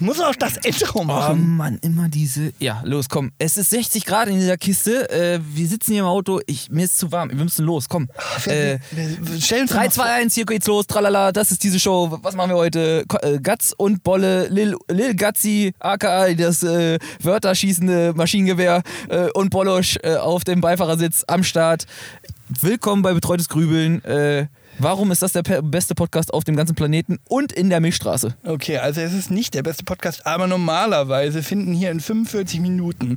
muss auch das Intro Oh machen. Mann, immer diese. Ja, los, komm. Es ist 60 Grad in dieser Kiste. Äh, wir sitzen hier im Auto. Ich, mir ist zu warm. Wir müssen los. Komm. Äh, stellen uns 3, mal 2, 1, hier geht's los. Tralala, das ist diese Show. Was machen wir heute? Äh, Gatz und Bolle, Lil, Lil Gatzi, aka das äh, Wörterschießende Maschinengewehr äh, und Bolosch äh, auf dem Beifahrersitz am Start. Willkommen bei Betreutes Grübeln. Warum ist das der beste Podcast auf dem ganzen Planeten und in der Milchstraße? Okay, also es ist nicht der beste Podcast, aber normalerweise finden hier in 45 Minuten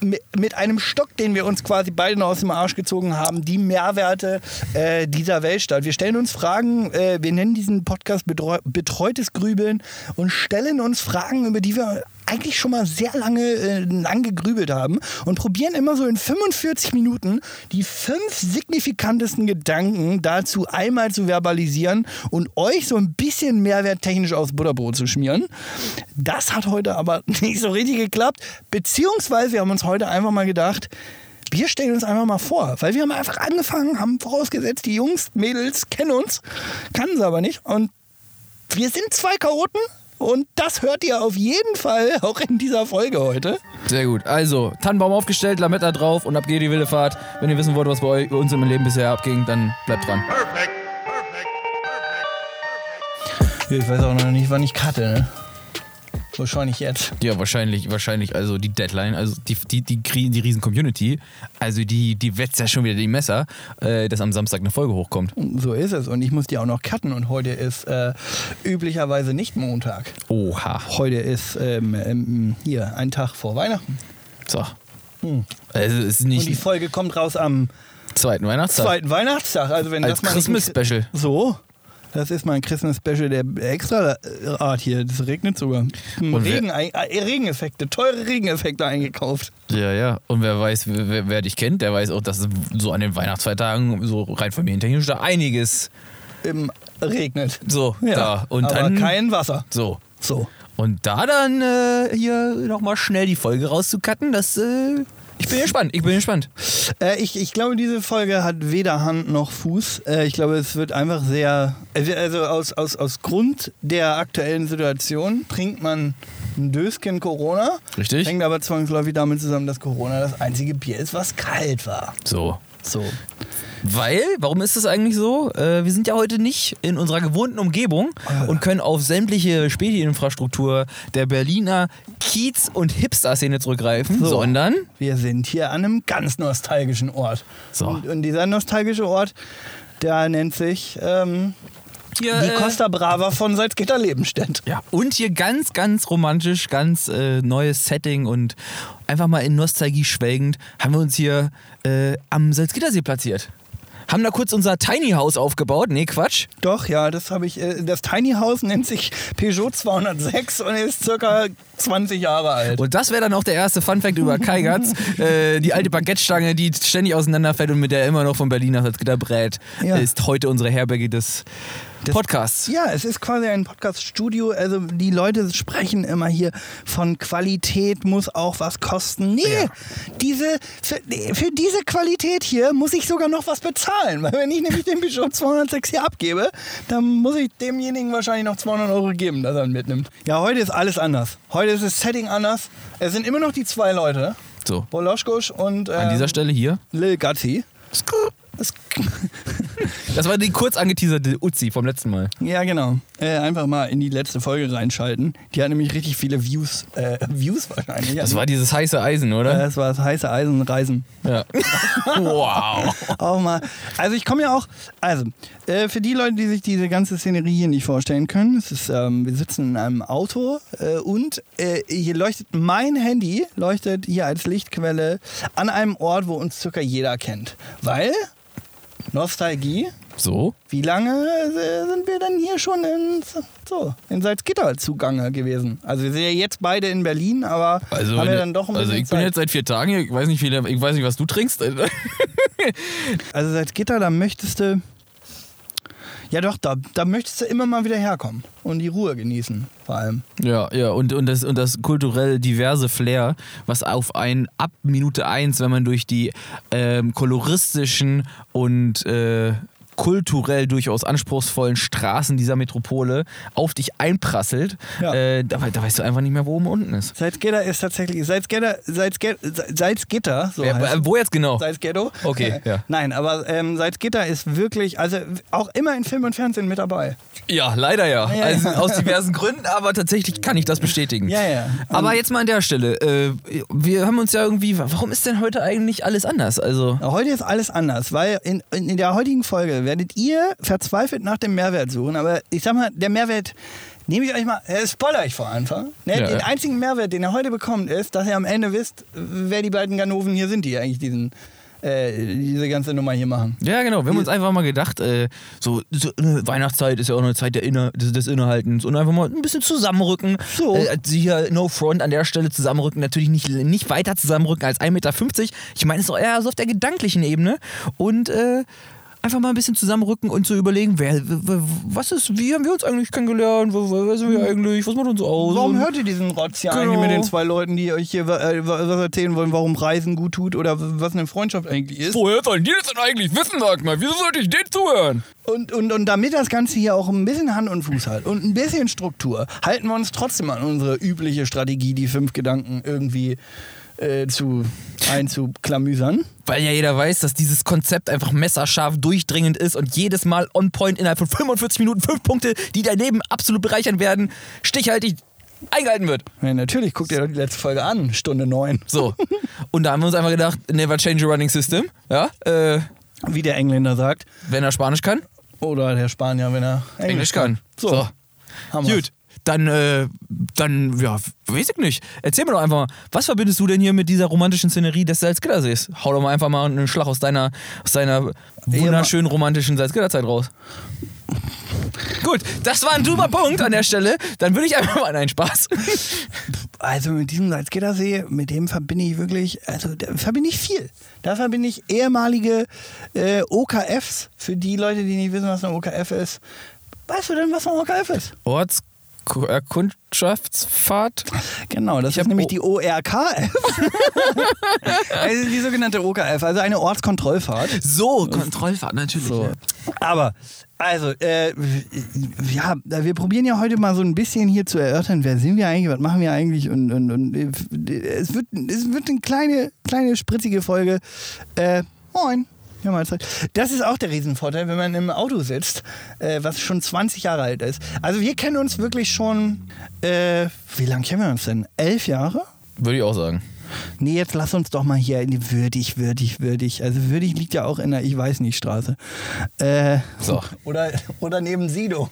mi- mit einem Stock, den wir uns quasi beide noch aus dem Arsch gezogen haben, die Mehrwerte äh, dieser Welt statt. Wir stellen uns Fragen, äh, wir nennen diesen Podcast Betreu Betreutes Grübeln und stellen uns Fragen, über die wir eigentlich schon mal sehr lange äh, lang gegrübelt haben und probieren immer so in 45 Minuten die fünf signifikantesten Gedanken dazu einmal zu verbalisieren und euch so ein bisschen mehrwerttechnisch aufs Butterbrot zu schmieren. Das hat heute aber nicht so richtig geklappt, beziehungsweise wir haben uns heute einfach mal gedacht, wir stellen uns einfach mal vor, weil wir haben einfach angefangen, haben vorausgesetzt, die Jungs, Mädels kennen uns, kannten sie aber nicht und wir sind zwei Chaoten und das hört ihr auf jeden Fall auch in dieser Folge heute. Sehr gut. Also, Tannenbaum aufgestellt, Lametta drauf und ab geht die wilde Fahrt. Wenn ihr wissen wollt, was bei euch- bei uns im Leben bisher abging, dann bleibt dran. Ich weiß auch noch nicht, wann ich cutte, ne? Wahrscheinlich jetzt. Ja, wahrscheinlich, wahrscheinlich, also die Deadline, also die, die, die, die riesen Community, also die, die wetzt ja schon wieder die Messer, äh, dass am Samstag eine Folge hochkommt. So ist es. Und ich muss die auch noch cutten. Und heute ist äh, üblicherweise nicht Montag. Oha. Heute ist ähm, ähm, hier ein Tag vor Weihnachten. So. Hm. Also es ist Und die nicht Folge kommt raus am zweiten Weihnachtstag. zweiten Weihnachtstag. Also wenn Als das mal nicht Christmas Special. So. Das ist mein Christmas Special der extra Art hier. Das regnet sogar. Hm, Regen, äh, Regeneffekte, teure Regeneffekte eingekauft. Ja, ja. Und wer weiß, wer, wer dich kennt, der weiß auch, dass so an den Weihnachtsfeiertagen so rein familientechnisch da einiges Im regnet. so Ja, da. Und aber dann kein Wasser. so. So. Und da dann äh, hier nochmal schnell die Folge rauszucutten, das äh, ich bin gespannt. Ich bin gespannt. Äh, ich, ich glaube, diese Folge hat weder Hand noch Fuß. Äh, ich glaube, es wird einfach sehr. Also aus, aus, aus Grund der aktuellen Situation trinkt man ein Döschen Corona. Richtig? Hängt aber zwangsläufig damit zusammen, dass Corona das einzige Bier ist, was kalt war. So. So. Weil, warum ist das eigentlich so? Äh, wir sind ja heute nicht in unserer gewohnten Umgebung und können auf sämtliche Späti-Infrastruktur der Berliner Kiez- und Hipster-Szene zurückgreifen, So. sondern Wir sind hier an einem ganz nostalgischen Ort. So. Und, und dieser nostalgische Ort, der nennt sich ähm, hier, die äh, Costa Brava von Salzgitter-Lebenstedt. Ja, und hier ganz, ganz romantisch, ganz äh, neues Setting und einfach mal in Nostalgie schwelgend haben wir uns hier äh, am Salzgittersee platziert. Haben da kurz unser Tiny House aufgebaut. Nee, Quatsch. Doch, ja, das habe ich. Äh, das Tiny House nennt sich Peugeot 206 und ist circa 20 Jahre alt. Und das wäre dann auch der erste Funfact über Kai Gatz. äh, die alte Baguette-Stange, die ständig auseinanderfällt und mit der er immer noch von Berlin nach Salzgitter brät, Ja. ist heute unsere Herberge des Podcasts. Ja, es ist quasi ein Podcast-Studio. Also die Leute sprechen immer hier von Qualität muss auch was kosten. Nee, diese, für, für diese Qualität hier muss ich sogar noch was bezahlen. Weil wenn ich nämlich den Peugeot 206 hier abgebe, dann muss ich demjenigen wahrscheinlich noch 200 Euro geben, dass er ihn mitnimmt. Ja, heute ist alles anders. Heute ist das Setting anders. Es sind immer noch die zwei Leute. So, Boloschkusch und an ähm, dieser Stelle hier. Lil Gatti. Das, Das war die kurz angeteaserte Uzi vom letzten Mal. ja, genau. Äh, einfach mal in die letzte Folge reinschalten. Die hat nämlich richtig viele Views. Äh, Views wahrscheinlich. Das war dieses heiße Eisen, Äh, oder? das war das heiße Eisenreisen. Ja. wow. Auch mal. Also ich komme ja auch. Also, äh, für die Leute, die sich diese ganze Szenerie hier nicht vorstellen können, es ist, ähm, wir sitzen in einem Auto äh, und äh, hier leuchtet mein Handy, leuchtet hier als Lichtquelle an einem Ort, wo uns circa jeder kennt. Weil Nostalgie, So? wie lange äh, sind wir denn hier schon in, so, in Salzgitter zugange gewesen? Also wir sind ja jetzt beide in Berlin, aber Also, haben wir dann doch ein also ich bin Zeit. jetzt seit vier Tagen hier, ich weiß nicht, wie, ich weiß nicht was du trinkst. Also Salzgitter, da möchtest du. Ja doch, da, da möchtest du immer mal wieder herkommen und die Ruhe genießen, vor allem. Ja, ja, und, und, das, und das kulturell diverse Flair, was auf ein ab Minute 1, wenn man durch die ähm, koloristischen und äh, kulturell durchaus anspruchsvollen Straßen dieser Metropole auf dich einprasselt, Ja. äh, da, da weißt du einfach nicht mehr, wo oben unten ist. Salzgitter ist tatsächlich, Salzgitter, Salzgitter, Salzgitter so heißt äh, wo jetzt genau? Salzghetto. Okay, ja. Nein, aber ähm, Salzgitter ist wirklich, also auch immer in Film und Fernsehen mit dabei. Ja, leider ja. Ja, also ja. aus diversen Gründen, aber tatsächlich kann ich das bestätigen. Ja, ja. Aber jetzt mal an der Stelle. Äh, wir haben uns ja irgendwie. Warum ist denn heute eigentlich alles anders? Also. Heute ist alles anders, weil in in der heutigen Folge werdet ihr verzweifelt nach dem Mehrwert suchen. Aber ich sag mal, der Mehrwert, nehme ich euch mal, äh, spoiler ich vor Anfang. Ne? Ja, den ja. einzigen Mehrwert, den ihr heute bekommt, ist, dass ihr am Ende wisst, wer die beiden Ganoven hier sind, die eigentlich diesen, äh, diese ganze Nummer hier machen. Ja, genau. Wir haben uns einfach mal gedacht, äh, so, so Weihnachtszeit ist ja auch eine Zeit der Inner, des, des Innehaltens und einfach mal ein bisschen zusammenrücken. So. Äh, hier No Front an der Stelle zusammenrücken. Natürlich nicht, nicht weiter zusammenrücken als 1,50 Meter. Ich meine, es ist auch eher so auf der gedanklichen Ebene. Und einfach mal ein bisschen zusammenrücken und zu überlegen, wer, was ist, wie haben wir uns eigentlich kennengelernt? Wer sind wir eigentlich? Was macht uns aus? Warum hört ihr diesen Rotz hier Genau. eigentlich mit den zwei Leuten, die euch hier äh, was erzählen wollen, warum Reisen gut tut oder was eine Freundschaft eigentlich ist? Woher sollen die das denn eigentlich wissen, sag mal? Wieso sollte ich denen zuhören? Und, und, und damit das Ganze hier auch ein bisschen Hand und Fuß hat und ein bisschen Struktur, halten wir uns trotzdem an unsere übliche Strategie, die fünf Gedanken irgendwie äh, zu einzuklamüsern. Weil ja jeder weiß, dass dieses Konzept einfach messerscharf durchdringend ist und jedes Mal on point innerhalb von 45 Minuten fünf Punkte, die dein Leben absolut bereichern werden, stichhaltig eingehalten wird. Ja, natürlich, guckt ihr doch die letzte Folge an, Stunde neun. So. Und da haben wir uns einfach gedacht, never change a running system. Ja. Äh, Wie der Engländer sagt. wenn er Spanisch kann, Oder der Spanier, wenn er Englisch, Englisch kann. So, so. haben wir's. Gut. Dann, äh, dann, ja, weiß ich nicht. Erzähl mir doch einfach mal, was verbindest du denn hier mit dieser romantischen Szenerie des Salzgittersees? Hau doch mal einfach mal einen Schlag aus deiner, aus deiner wunderschönen romantischen Salzgitterzeit raus. Gut, das war ein super Punkt an der Stelle. Dann würde ich einfach mal einen Spaß. Also mit diesem Salzgittersee, mit dem verbinde ich wirklich, also da verbinde ich viel. Da verbinde ich ehemalige äh, OKFs, für die Leute, die nicht wissen, was ein OKF ist. Weißt du denn, was ein OKF ist? Ortskundschaftsfahrt. Genau, das Ich ist nämlich O- die ORKF. also die sogenannte OKF, also eine Ortskontrollfahrt. So, Kontrollfahrt natürlich. So. Aber, also, äh, ja, wir probieren ja heute mal so ein bisschen hier zu erörtern, wer sind wir eigentlich, was machen wir eigentlich und, und, und äh, es, wird, es wird eine kleine, kleine spritzige Folge. Äh, moin. Ja, Mahlzeit. Das ist auch der Riesenvorteil, wenn man im Auto sitzt, äh, was schon 20 Jahre alt ist. Also wir kennen uns wirklich schon, äh, wie lange kennen wir uns denn? Elf Jahre? Würde ich auch sagen. Nee, jetzt lass uns doch mal hier in die würdig, würdig, würdig. Also würdig liegt ja auch in der Ich weiß nicht Straße. Äh, So. Oder, oder neben Sido.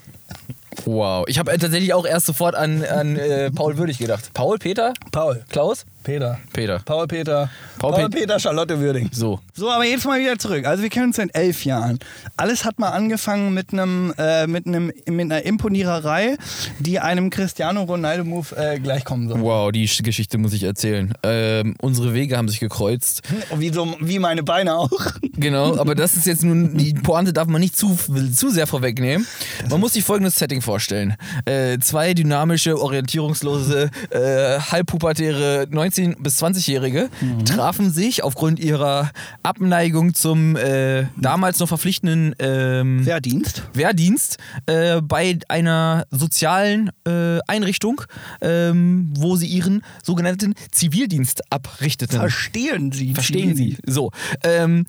Wow. Ich habe äh, tatsächlich auch erst sofort an, an äh, Paul Würdig gedacht. Paul, Peter, Paul. Klaus? Peter. Peter. Paul Peter. Paul Paul, Pet- Peter, Charlotte Würding. So. So, aber jetzt mal wieder zurück. Also wir kennen uns seit elf Jahren. Alles hat mal angefangen mit einem äh, mit einem mit einer Imponiererei, die einem Cristiano Ronaldo Move äh, gleichkommen soll. Wow, die Sch- Geschichte muss ich erzählen. Ähm, unsere Wege haben sich gekreuzt. Wie, so, wie meine Beine auch. Genau, aber das ist jetzt nun, die Pointe darf man nicht zu, zu sehr vorwegnehmen. Man muss sich folgendes Setting vorstellen. Äh, zwei dynamische, orientierungslose, äh, halbpubertäre 19- bis 20-Jährige trafen sich aufgrund ihrer Abneigung zum äh, damals noch verpflichtenden ähm, Wehrdienst. Wehrdienst äh, bei einer sozialen äh, Einrichtung, ähm, wo sie ihren sogenannten Zivildienst abrichteten. Verstehen Sie. Verstehen Sie. So. Ähm,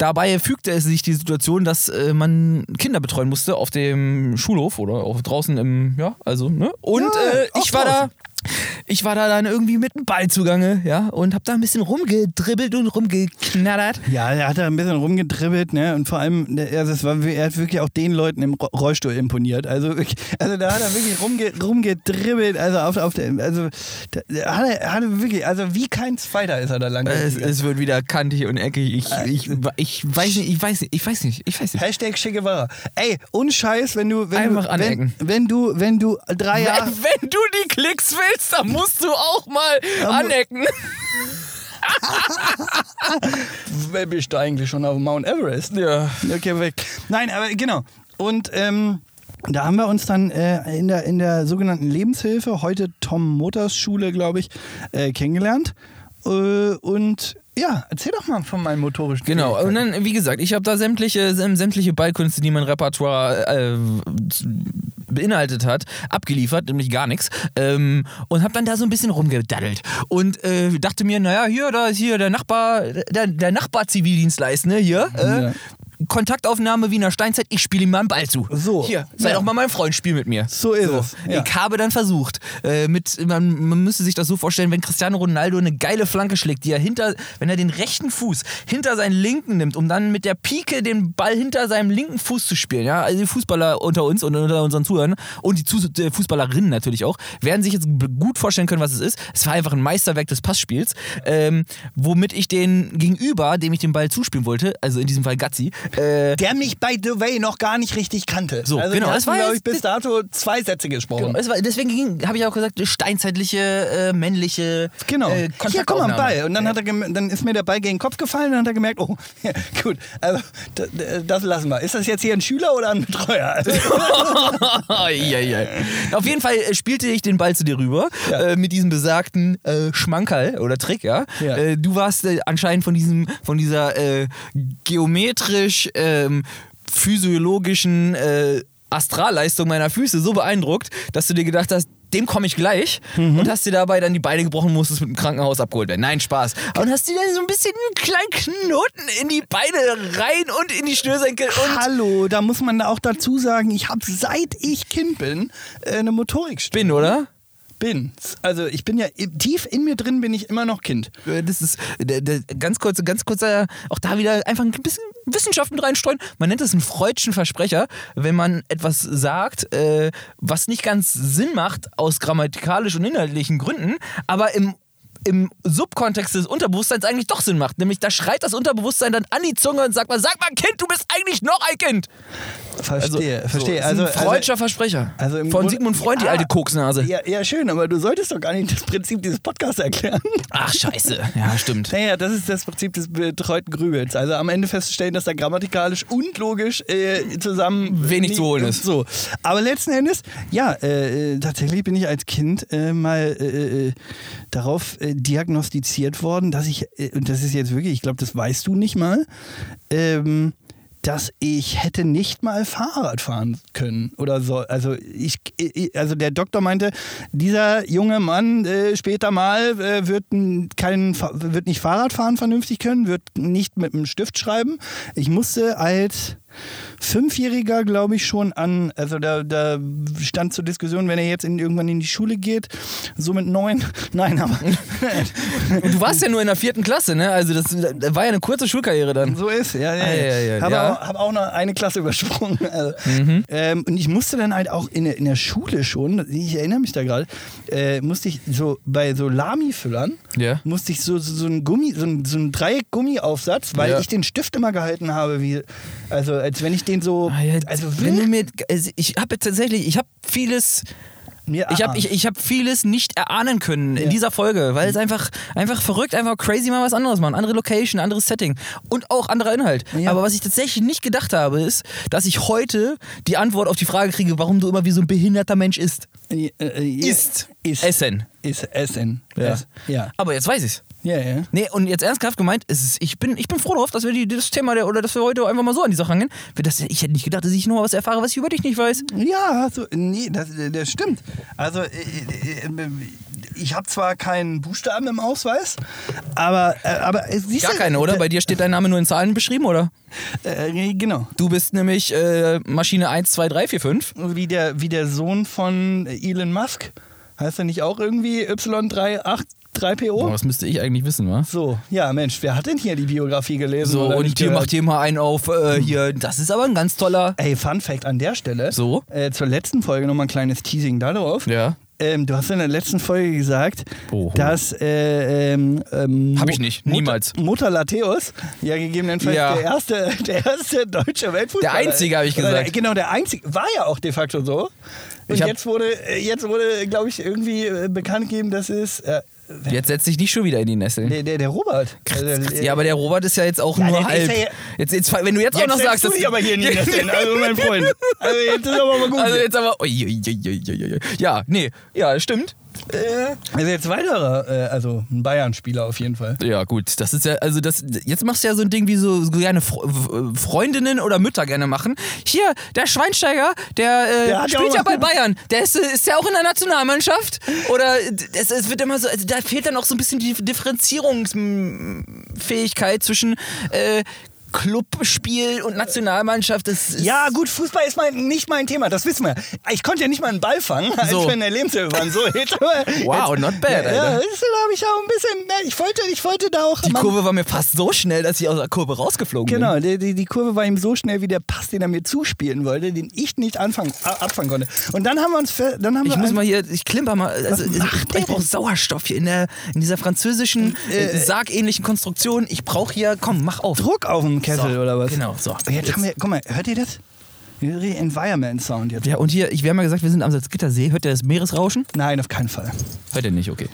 dabei fügte es sich die Situation, dass äh, man Kinder betreuen musste auf dem Schulhof oder auch draußen im, ja, also, ne? Und Ja, äh, ich war da. Ich war da dann irgendwie mit dem Ball zugange, ja, und hab da ein bisschen rumgedribbelt und rumgeknattert. Ja, er hat da ein bisschen rumgedribbelt, ne? Und vor allem, also es war, er hat wirklich auch den Leuten im Ro- Rollstuhl imponiert. Also, also da hat er wirklich rumge, rumgedribbelt. Also auf, auf der, also da, da hat er, hat er wirklich, also wie kein Zweiter ist er da lang. Es, es wird wieder kantig und eckig. Ich, ich, ich weiß nicht, ich weiß nicht, ich weiß nicht, ich weiß nicht. Hashtag Che Guevara. Ey, unscheiß, wenn du, wenn Einfach du, wenn, wenn du, wenn du drei Jahre, Wenn, wenn du die Klicks willst, dann musst du auch mal anecken. Wer bist du eigentlich schon auf Mount Everest? Ja. Okay, weg. Nein, aber genau. Und ähm, da haben wir uns dann äh, in, der, in der sogenannten Lebenshilfe, heute Tom Motors Schule, glaube ich, äh, kennengelernt. Äh, und Ja, erzähl doch mal von meinen motorischen Genau, und dann, wie gesagt, ich habe da sämtliche, säm- sämtliche Ballkünste, die mein Repertoire äh, beinhaltet hat, abgeliefert, nämlich gar nichts. Ähm, und habe dann da so ein bisschen rumgedaddelt. Und äh, dachte mir, naja, hier, da ist hier der Nachbar, der, der Nachbar-Zivildienstleistende hier. Äh, Ja. Kontaktaufnahme Wiener Steinzeit, ich spiele ihm mal einen Ball zu. So. Hier, sei Ja. doch mal mein Freund, spiel mit mir. So ist es. Ja. Ich habe dann versucht, äh, mit, man, man müsste sich das so vorstellen, wenn Cristiano Ronaldo eine geile Flanke schlägt, die er hinter, wenn er den rechten Fuß hinter seinen linken nimmt, um dann mit der Pike den Ball hinter seinem linken Fuß zu spielen, ja, also die Fußballer unter uns und unter unseren Zuhörern und die Zus äh, Fußballerinnen natürlich auch, werden sich jetzt gut vorstellen können, was es ist. Es war einfach ein Meisterwerk des Passspiels, ähm, womit ich den Gegenüber, dem ich den Ball zuspielen wollte, also in diesem Fall Gazzi, äh, Der mich by the way noch gar nicht richtig kannte. So, also genau, Wir das war hatten, glaube ich, bis dato zwei Sätze gesprochen. Genau, war, deswegen habe ich auch gesagt, steinzeitliche, äh, männliche Genau. äh, Hier, guck mal. Ball. Und dann, hat er dann ist mir der Ball gegen den Kopf gefallen und dann hat er gemerkt, oh, ja, gut, also, das lassen wir. Ist das jetzt hier ein Schüler oder ein Betreuer? Also, Eieiei. Auf jeden Fall äh, spielte ich den Ball zu dir rüber Ja. äh, mit diesem besagten äh, Schmankerl oder Trick, ja. Ja. Du warst anscheinend von diesem, von dieser äh, ähm, physiologischen äh, Astralleistung meiner Füße so beeindruckt, dass du dir gedacht hast, dem komme ich gleich Mhm. und hast dir dabei dann die Beine gebrochen, musstest mit dem Krankenhaus abgeholt werden. Nein, Spaß. Und hast dir dann so ein bisschen einen kleinen Knoten in die Beine rein und in die Schnürsenkel Hallo, da muss man auch dazu sagen, ich habe seit ich Kind bin äh, eine Motorikstörung. bin, oder? Bin. Also ich bin ja tief in mir drin bin ich immer noch Kind. Äh, Das ist der, ganz kurz, ganz kurzer, auch da wieder einfach ein bisschen Wissenschaft mit reinstreuen. Man nennt das einen freudschen Versprecher, wenn man etwas sagt, äh, was nicht ganz Sinn macht aus grammatikalisch und inhaltlichen Gründen, aber im im Subkontext des Unterbewusstseins eigentlich doch Sinn macht. Nämlich da schreit das Unterbewusstsein dann an die Zunge und sagt mal, sag mal Kind, du bist eigentlich noch ein Kind. Verstehe, verstehe. So, Also, ein freudscher Versprecher. also Von Grunde- Sigmund Freud, die Ah. alte Koksnase. ja, ja, schön, aber du solltest doch gar nicht das Prinzip dieses Podcasts erklären. Ach, scheiße. Ja, stimmt. Naja, das ist das Prinzip des betreuten Grübels. Also am Ende festzustellen, dass da grammatikalisch und logisch äh, zusammen Wenig zu holen ist. So. Aber letzten Endes, ja, äh, tatsächlich bin ich als Kind äh, mal äh, äh, darauf äh, diagnostiziert worden, dass ich, und das ist jetzt wirklich, ich glaube, das weißt du nicht mal, ähm, dass ich hätte nicht mal Fahrrad fahren können oder so. Also ich, also der Doktor meinte, dieser junge Mann äh, später mal äh, wird, kein, wird nicht Fahrrad fahren vernünftig können, wird nicht mit einem Stift schreiben. Ich musste als Fünfjähriger, glaube ich, schon an, also da, da stand zur Diskussion, wenn er jetzt in, irgendwann in die Schule geht, so mit neun, nein, aber Und du warst ja nur in der vierten Klasse, ne? Also das, das war ja eine kurze Schulkarriere dann. So ist, ja, ja. Ah, ja, ja, habe ja. auch, hab auch noch eine Klasse übersprungen. Also, Mhm. ähm, und ich musste dann halt auch in der, in der Schule schon, ich erinnere mich da gerade, äh, musste ich so bei so Lami-Füllern, Ja. musste ich so, so, so ein Gummi, so ein, so ein Dreieck-Gummiaufsatz, weil Ja. ich den Stift immer gehalten habe, wie, also als wenn ich den so, Ah, also wenn du mir, also ich habe tatsächlich, ich habe vieles, mir ich habe ich, ich hab vieles nicht erahnen können in Ja. dieser Folge, weil es einfach, einfach verrückt, einfach crazy mal was anderes machen, andere Location, anderes Setting und auch anderer Inhalt. Ja. Aber was ich tatsächlich nicht gedacht habe, ist, dass ich heute die Antwort auf die Frage kriege, warum du immer wie so ein behinderter Mensch isst. Äh, äh, ja. Isst. Ist. Essen. Ist Essen. Ja. Es- ja. Aber jetzt weiß ich's. Ja, ja. Nee, und jetzt ernsthaft gemeint, ist, ich, bin, ich bin froh darauf, dass wir die, das Thema der, oder dass wir heute einfach mal so an die Sache rangehen. Das, ich hätte nicht gedacht, dass ich noch was erfahre, was ich über dich nicht weiß. Ja, so, nee, das, das stimmt. Also, äh, äh, äh, ich habe zwar keinen Buchstaben im Ausweis, aber, äh, aber siehst Gar keine, oder? Bei dir steht dein Name nur in Zahlen beschrieben, oder? Äh, genau. Du bist nämlich äh, Maschine 1, 2, 3, 4, 5. Wie der, wie der Sohn von Elon Musk. Heißt er nicht auch irgendwie Y383PO? Oh, das müsste ich eigentlich wissen, wa? So, ja, Mensch, wer hat denn hier die Biografie gelesen? So, und hier macht hier mal einen auf, äh, hier, das ist aber ein ganz toller. Ey, Fun Fact an der Stelle. So? Äh, zur letzten Folge nochmal ein kleines Teasing darauf. Ja. Ähm, du hast in der letzten Folge gesagt, Oho. dass äh, ähm, ähm, Hab ich nicht, Mutter- niemals. Mutter Lateus, ja gegebenenfalls Ja. der erste, der erste deutsche Weltfußballer. Der einzige, hab ich gesagt. Genau, der einzige. War ja auch de facto so. Und jetzt wurde, äh, jetzt wurde, glaube ich, irgendwie äh, bekannt gegeben, dass es äh, Jetzt setz dich nicht schon wieder in die Nessel. Der, der, der Robert. Also, Ja, aber der Robert ist ja jetzt auch Ja, nur halb. ja- jetzt, jetzt, wenn du jetzt, auch Jetzt noch setzt sagst, du dass dich aber hier in die Nesseln, also mein Freund. Also jetzt ist aber mal gut. Also jetzt aber. Ui, ui, ui. Ja, nee, ja, stimmt. Äh, Also jetzt weiterer, äh, also ein Bayern-Spieler auf jeden Fall. Ja, gut, das ist ja, also das, jetzt machst du ja so ein Ding, wie so, so gerne Fre Freundinnen oder Mütter gerne machen. Hier, der Schweinsteiger, der, äh, Der spielt ja bei Bayern. Der ist, ist ja auch in der Nationalmannschaft. Oder es, es wird immer so, also da fehlt dann auch so ein bisschen die Differenzierungsfähigkeit zwischen äh, Clubspiel und Nationalmannschaft. Das ist, Ja, gut, Fußball ist mein, nicht mein Thema, das wissen wir. Ich konnte ja nicht mal einen Ball fangen, als So. wir in der Lebenshilfe waren. So, jetzt, Wow, not bad, Ja, Alter. das habe ich auch ein bisschen, ne, ich wollte, ich wollte da auch... Die Mann, Kurve war mir fast so schnell, dass ich aus der Kurve rausgeflogen Genau, die, die, die Kurve war ihm so schnell wie der Pass, den er mir zuspielen wollte, den ich nicht anfangen, abfangen konnte. Und dann haben wir uns, dann haben Ich wir muss mal hier, ich klimper mal. Also, ich brauche? Sauerstoff hier in, der, in dieser französischen, äh, sargähnlichen Konstruktion. Ich brauche hier, komm, mach auf. Druck auf Kessel So, oder was? genau, so. Und Jetzt, haben wir, guck mal, hört ihr das? Environment Sound jetzt. Ja, und hier, ich, wir haben ja gesagt, wir sind am Salzgittersee. Hört ihr das Meeresrauschen? Nein, auf keinen Fall. Hört ihr nicht, okay.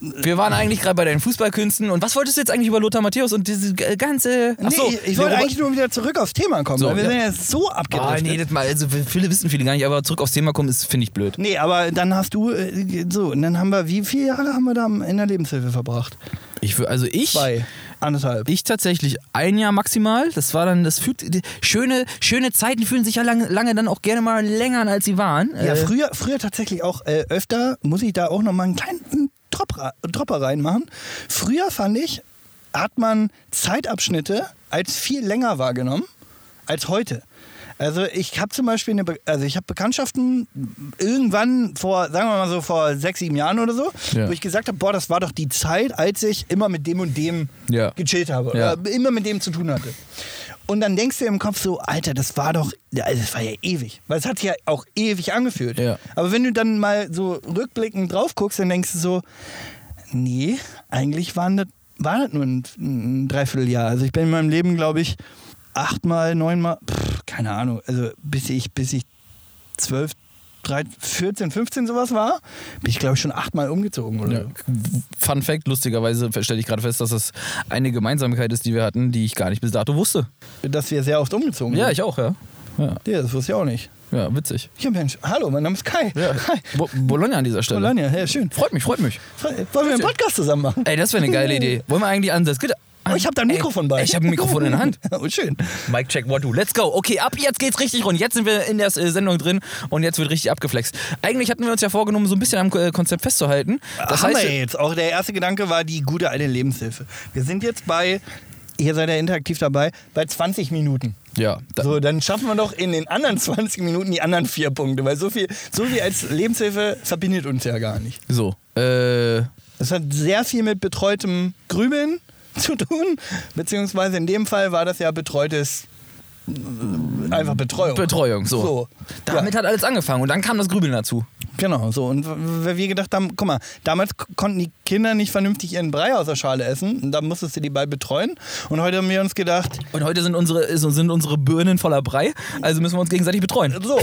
Wir waren eigentlich gerade bei deinen Fußballkünsten. Und was wolltest du jetzt eigentlich über Lothar Matthäus und diese ganze. nee, ich, ich wollte eigentlich nur wieder zurück aufs Thema kommen, So, weil wir ja. sind jetzt so Oh, abgedriftet. nee, das mal, also viele wissen viele gar nicht, aber zurück aufs Thema kommen, ist, finde ich blöd. Nee, aber dann hast du, äh, so, und dann haben wir, wie viele Jahre haben wir da in der Lebenshilfe verbracht? Ich, also ich. Zwei, anderthalb. Ich tatsächlich ein Jahr maximal. Das war dann, das fühlt, schöne, schöne Zeiten fühlen sich ja lange, lange dann auch gerne mal länger an, als sie waren. Ja, Äh, früher, früher tatsächlich auch äh, öfter, muss ich da auch noch mal einen kleinen Dropper reinmachen. Früher fand ich, hat man Zeitabschnitte als viel länger wahrgenommen als heute. Also ich habe zum Beispiel eine, Be also ich habe Bekanntschaften irgendwann vor, sagen wir mal so vor sechs, sieben Jahren oder so, Ja. wo ich gesagt habe, boah, das war doch die Zeit, als ich immer mit dem und dem Ja. gechillt habe Ja. oder immer mit dem zu tun hatte. Und dann denkst du im Kopf so, Alter, das war doch, also das war ja ewig. Weil es hat sich ja auch ewig angefühlt. Ja. Aber wenn du dann mal so rückblickend drauf guckst, dann denkst du so, nee, eigentlich waren das, war das nur ein, ein Dreivierteljahr. Also ich bin in meinem Leben, glaube ich, achtmal, neunmal, pff, keine Ahnung, also bis ich, bis ich zwölf, 13, 14, 15 sowas war, bin ich, glaube ich, schon achtmal umgezogen. Oder? Ja. Fun Fact, lustigerweise stelle ich gerade fest, dass das eine Gemeinsamkeit ist, die wir hatten, die ich gar nicht bis dato wusste. Dass wir sehr oft umgezogen Ja, sind. ich auch, ja. Ja, Ja, das wusste ich auch nicht. ja witzig. Ja, Mensch, hallo, mein Name ist Kai. Ja. Hi. Bo Bologna an dieser Stelle. Bologna, ja, schön. Freut mich, freut mich. Wollen wir einen Podcast zusammen machen? Ey, das wäre eine geile Idee. Wollen wir eigentlich an das Gitter. Oh, ich habe da ein Ey, Mikrofon bei. Ich habe ein Mikrofon in der Hand. Oh, schön. Mic check, what do. Let's go. Okay, ab jetzt geht's richtig rund. Jetzt sind wir in der äh, Sendung drin und jetzt wird richtig abgeflext. Eigentlich hatten wir uns ja vorgenommen, so ein bisschen am äh, Konzept festzuhalten. Das haben heißt, wir jetzt. Auch der erste Gedanke war die gute alte Lebenshilfe. Wir sind jetzt bei, hier seid ihr interaktiv dabei, bei 20 Minuten. ja, da, So, dann schaffen wir doch in den anderen 20 Minuten die anderen vier Punkte, weil so viel, so viel als Lebenshilfe verbindet uns ja gar nicht. so. Äh, Das hat sehr viel mit betreutem Grübeln zu tun, beziehungsweise in dem Fall war das ja betreutes, einfach Betreuung. Betreuung, so. So, Damit ja. hat alles angefangen und dann kam das Grübeln dazu. Genau, so. Und wir gedacht haben, guck mal, damals konnten die Kinder nicht vernünftig ihren Brei aus der Schale essen. Und da musstest du die bei betreuen. Und heute haben wir uns gedacht, Und heute sind unsere, sind unsere Birnen voller Brei, also müssen wir uns gegenseitig betreuen. so.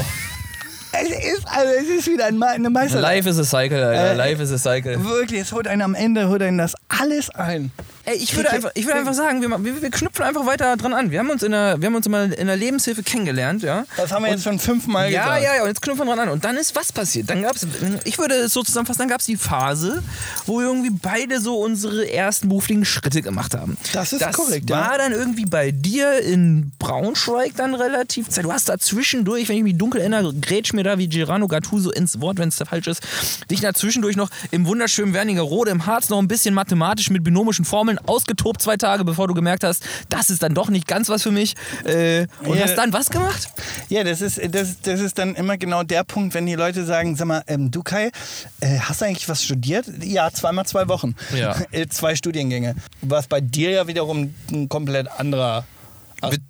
Es ist, also es ist wieder eine Meisterleistung. Life is a cycle, Alter. Äh, Life is a cycle. Wirklich, es holt einen am Ende, holt einen das alles ein. Ey, ich würde einfach, ich würde einfach sagen, wir, wir, wir knüpfen einfach weiter dran an. Wir haben uns in der, wir haben uns mal in der Lebenshilfe kennengelernt, ja. Das haben wir jetzt schon fünfmal Ja, gesagt. ja, ja, und jetzt knüpfen wir dran an. Und dann ist was passiert? Dann gab's, ich würde es so zusammenfassen, dann gab es die Phase, wo wir irgendwie beide so unsere ersten beruflichen Schritte gemacht haben. Das ist das korrekt, war ja. dann irgendwie bei dir in Braunschweig dann relativ. Du hast da zwischendurch, wenn ich mich dunkel erinnere, grätsch mir da wie Girano Gattuso ins Wort, wenn es falsch ist, dich da zwischendurch noch im wunderschönen Wernigerode im Harz noch ein bisschen mathematisch mit binomischen Formeln ausgetobt, zwei Tage, bevor du gemerkt hast, das ist dann doch nicht ganz was für mich. Äh, und Ja. hast dann was gemacht? Ja, das ist, das, das ist dann immer genau der Punkt, wenn die Leute sagen, sag mal, ähm, du Kai, äh, hast du eigentlich was studiert? Ja, zweimal zwei Wochen. Ja. Äh, zwei Studiengänge. Was bei dir ja wiederum ein komplett anderer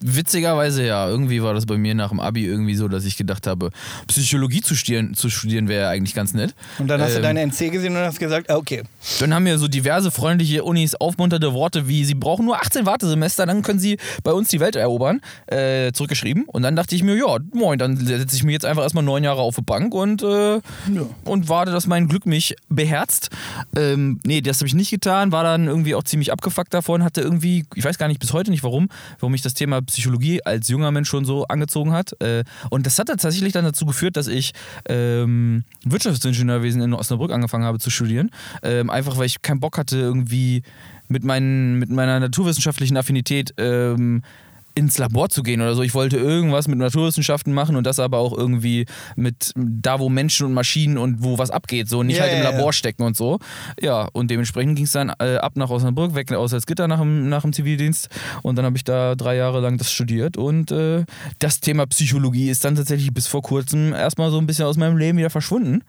Witzigerweise ja. Irgendwie war das bei mir nach dem Abi irgendwie so, dass ich gedacht habe, Psychologie zu studieren, zu studieren wäre eigentlich ganz nett. Und dann hast du Ähm, deine NC gesehen und hast gesagt, ah, okay. Dann haben mir so diverse freundliche Unis aufmunternde Worte wie, sie brauchen nur 18 Wartesemester, dann können sie bei uns die Welt erobern, äh, zurückgeschrieben. Und dann dachte ich mir, ja, moin, dann setze ich mir jetzt einfach erstmal neun Jahre auf die Bank und, äh, und warte, dass mein Glück mich beherzt. Ähm, nee, das habe ich nicht getan, war dann irgendwie auch ziemlich abgefuckt davon, hatte irgendwie, ich weiß gar nicht bis heute nicht warum, warum mich das Thema Psychologie als junger Mensch schon so angezogen hat. Äh, und das hat dann tatsächlich dann dazu geführt, dass ich ähm, Wirtschaftsingenieurwesen in Osnabrück angefangen habe zu studieren. Ähm, einfach weil ich keinen Bock hatte, irgendwie mit, meinen, mit meiner naturwissenschaftlichen Affinität ähm, ins Labor zu gehen oder so. Ich wollte irgendwas mit Naturwissenschaften machen und das aber auch irgendwie mit da, wo Menschen und Maschinen und wo was abgeht, so nicht Ja, halt im Labor ja. stecken und so. Ja, und dementsprechend ging es dann äh, ab nach Osnabrück, weg aus Salzgitter nach dem, nach dem Zivildienst und dann habe ich da drei Jahre lang das studiert und äh, das Thema Psychologie ist dann tatsächlich bis vor kurzem erstmal so ein bisschen aus meinem Leben wieder verschwunden.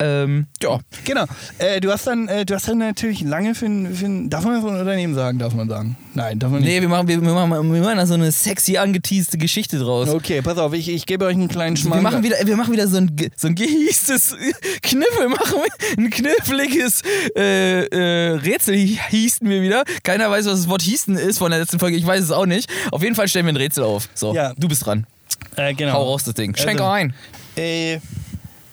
Ähm, ja, Genau. Äh, du hast dann, äh, du hast dann natürlich lange für ein, darf man das von Unternehmen sagen, darf man sagen? Nein, darf man nicht. nee, wir machen, wir, wir, machen, wir machen da so eine sexy angeteaste Geschichte draus. Okay, pass auf, ich, ich gebe euch einen kleinen Wir Schmarrn. machen, wieder, wir machen wieder so ein, so ein gehiestes Kniffel, machen wir ein kniffliges äh, äh, Rätsel hiesten wir wieder. Keiner weiß, was das Wort hiesten ist von der letzten Folge, ich weiß es auch nicht. Auf jeden Fall stellen wir ein Rätsel auf. So, Ja. du bist dran. äh, genau. Hau raus das Ding. Schenk Also- ein. Äh,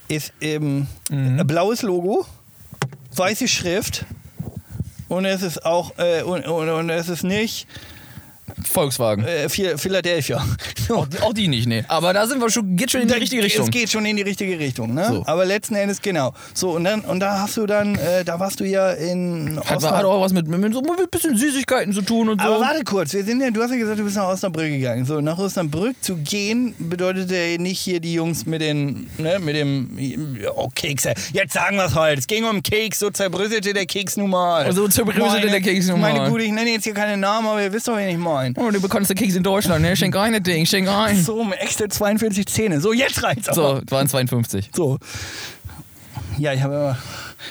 ist eben Mhm. ein blaues Logo, weiße Schrift und es ist auch, äh, und, und, und es ist nicht Volkswagen. äh, Phil- Philadelphia. Auch, die- auch die nicht, nee. Aber da sind wir schon, geht schon in die Da- richtige Richtung. Es geht schon in die richtige Richtung, ne? So. Aber letzten Endes genau. So und dann und da hast du dann, äh, da warst du ja in Hat, Osnabrück. hat auch was mit, mit, so ein bisschen Süßigkeiten zu tun und so. Aber warte kurz, wir sind ja, du hast ja gesagt, du bist nach Osnabrück gegangen. So, nach Osnabrück zu gehen bedeutet ja nicht hier die Jungs mit den, ne, mit dem, oh, Kekse. Jetzt sagen wir es halt. Es ging um Keks, so zerbröselte der Keks nun mal. So zerbröselte Meine- der Keks nun mal. Meine Gute, ich nenne jetzt hier keine Namen, aber ihr wisst doch, wen ich meine. oh, du bekommst den Keks in Deutschland, ne? Schenk ein, das Ding, schenk ein. So, extra 42 Zähne. So, jetzt reicht's So, aber. waren 52. So. Ja, ich habe immer,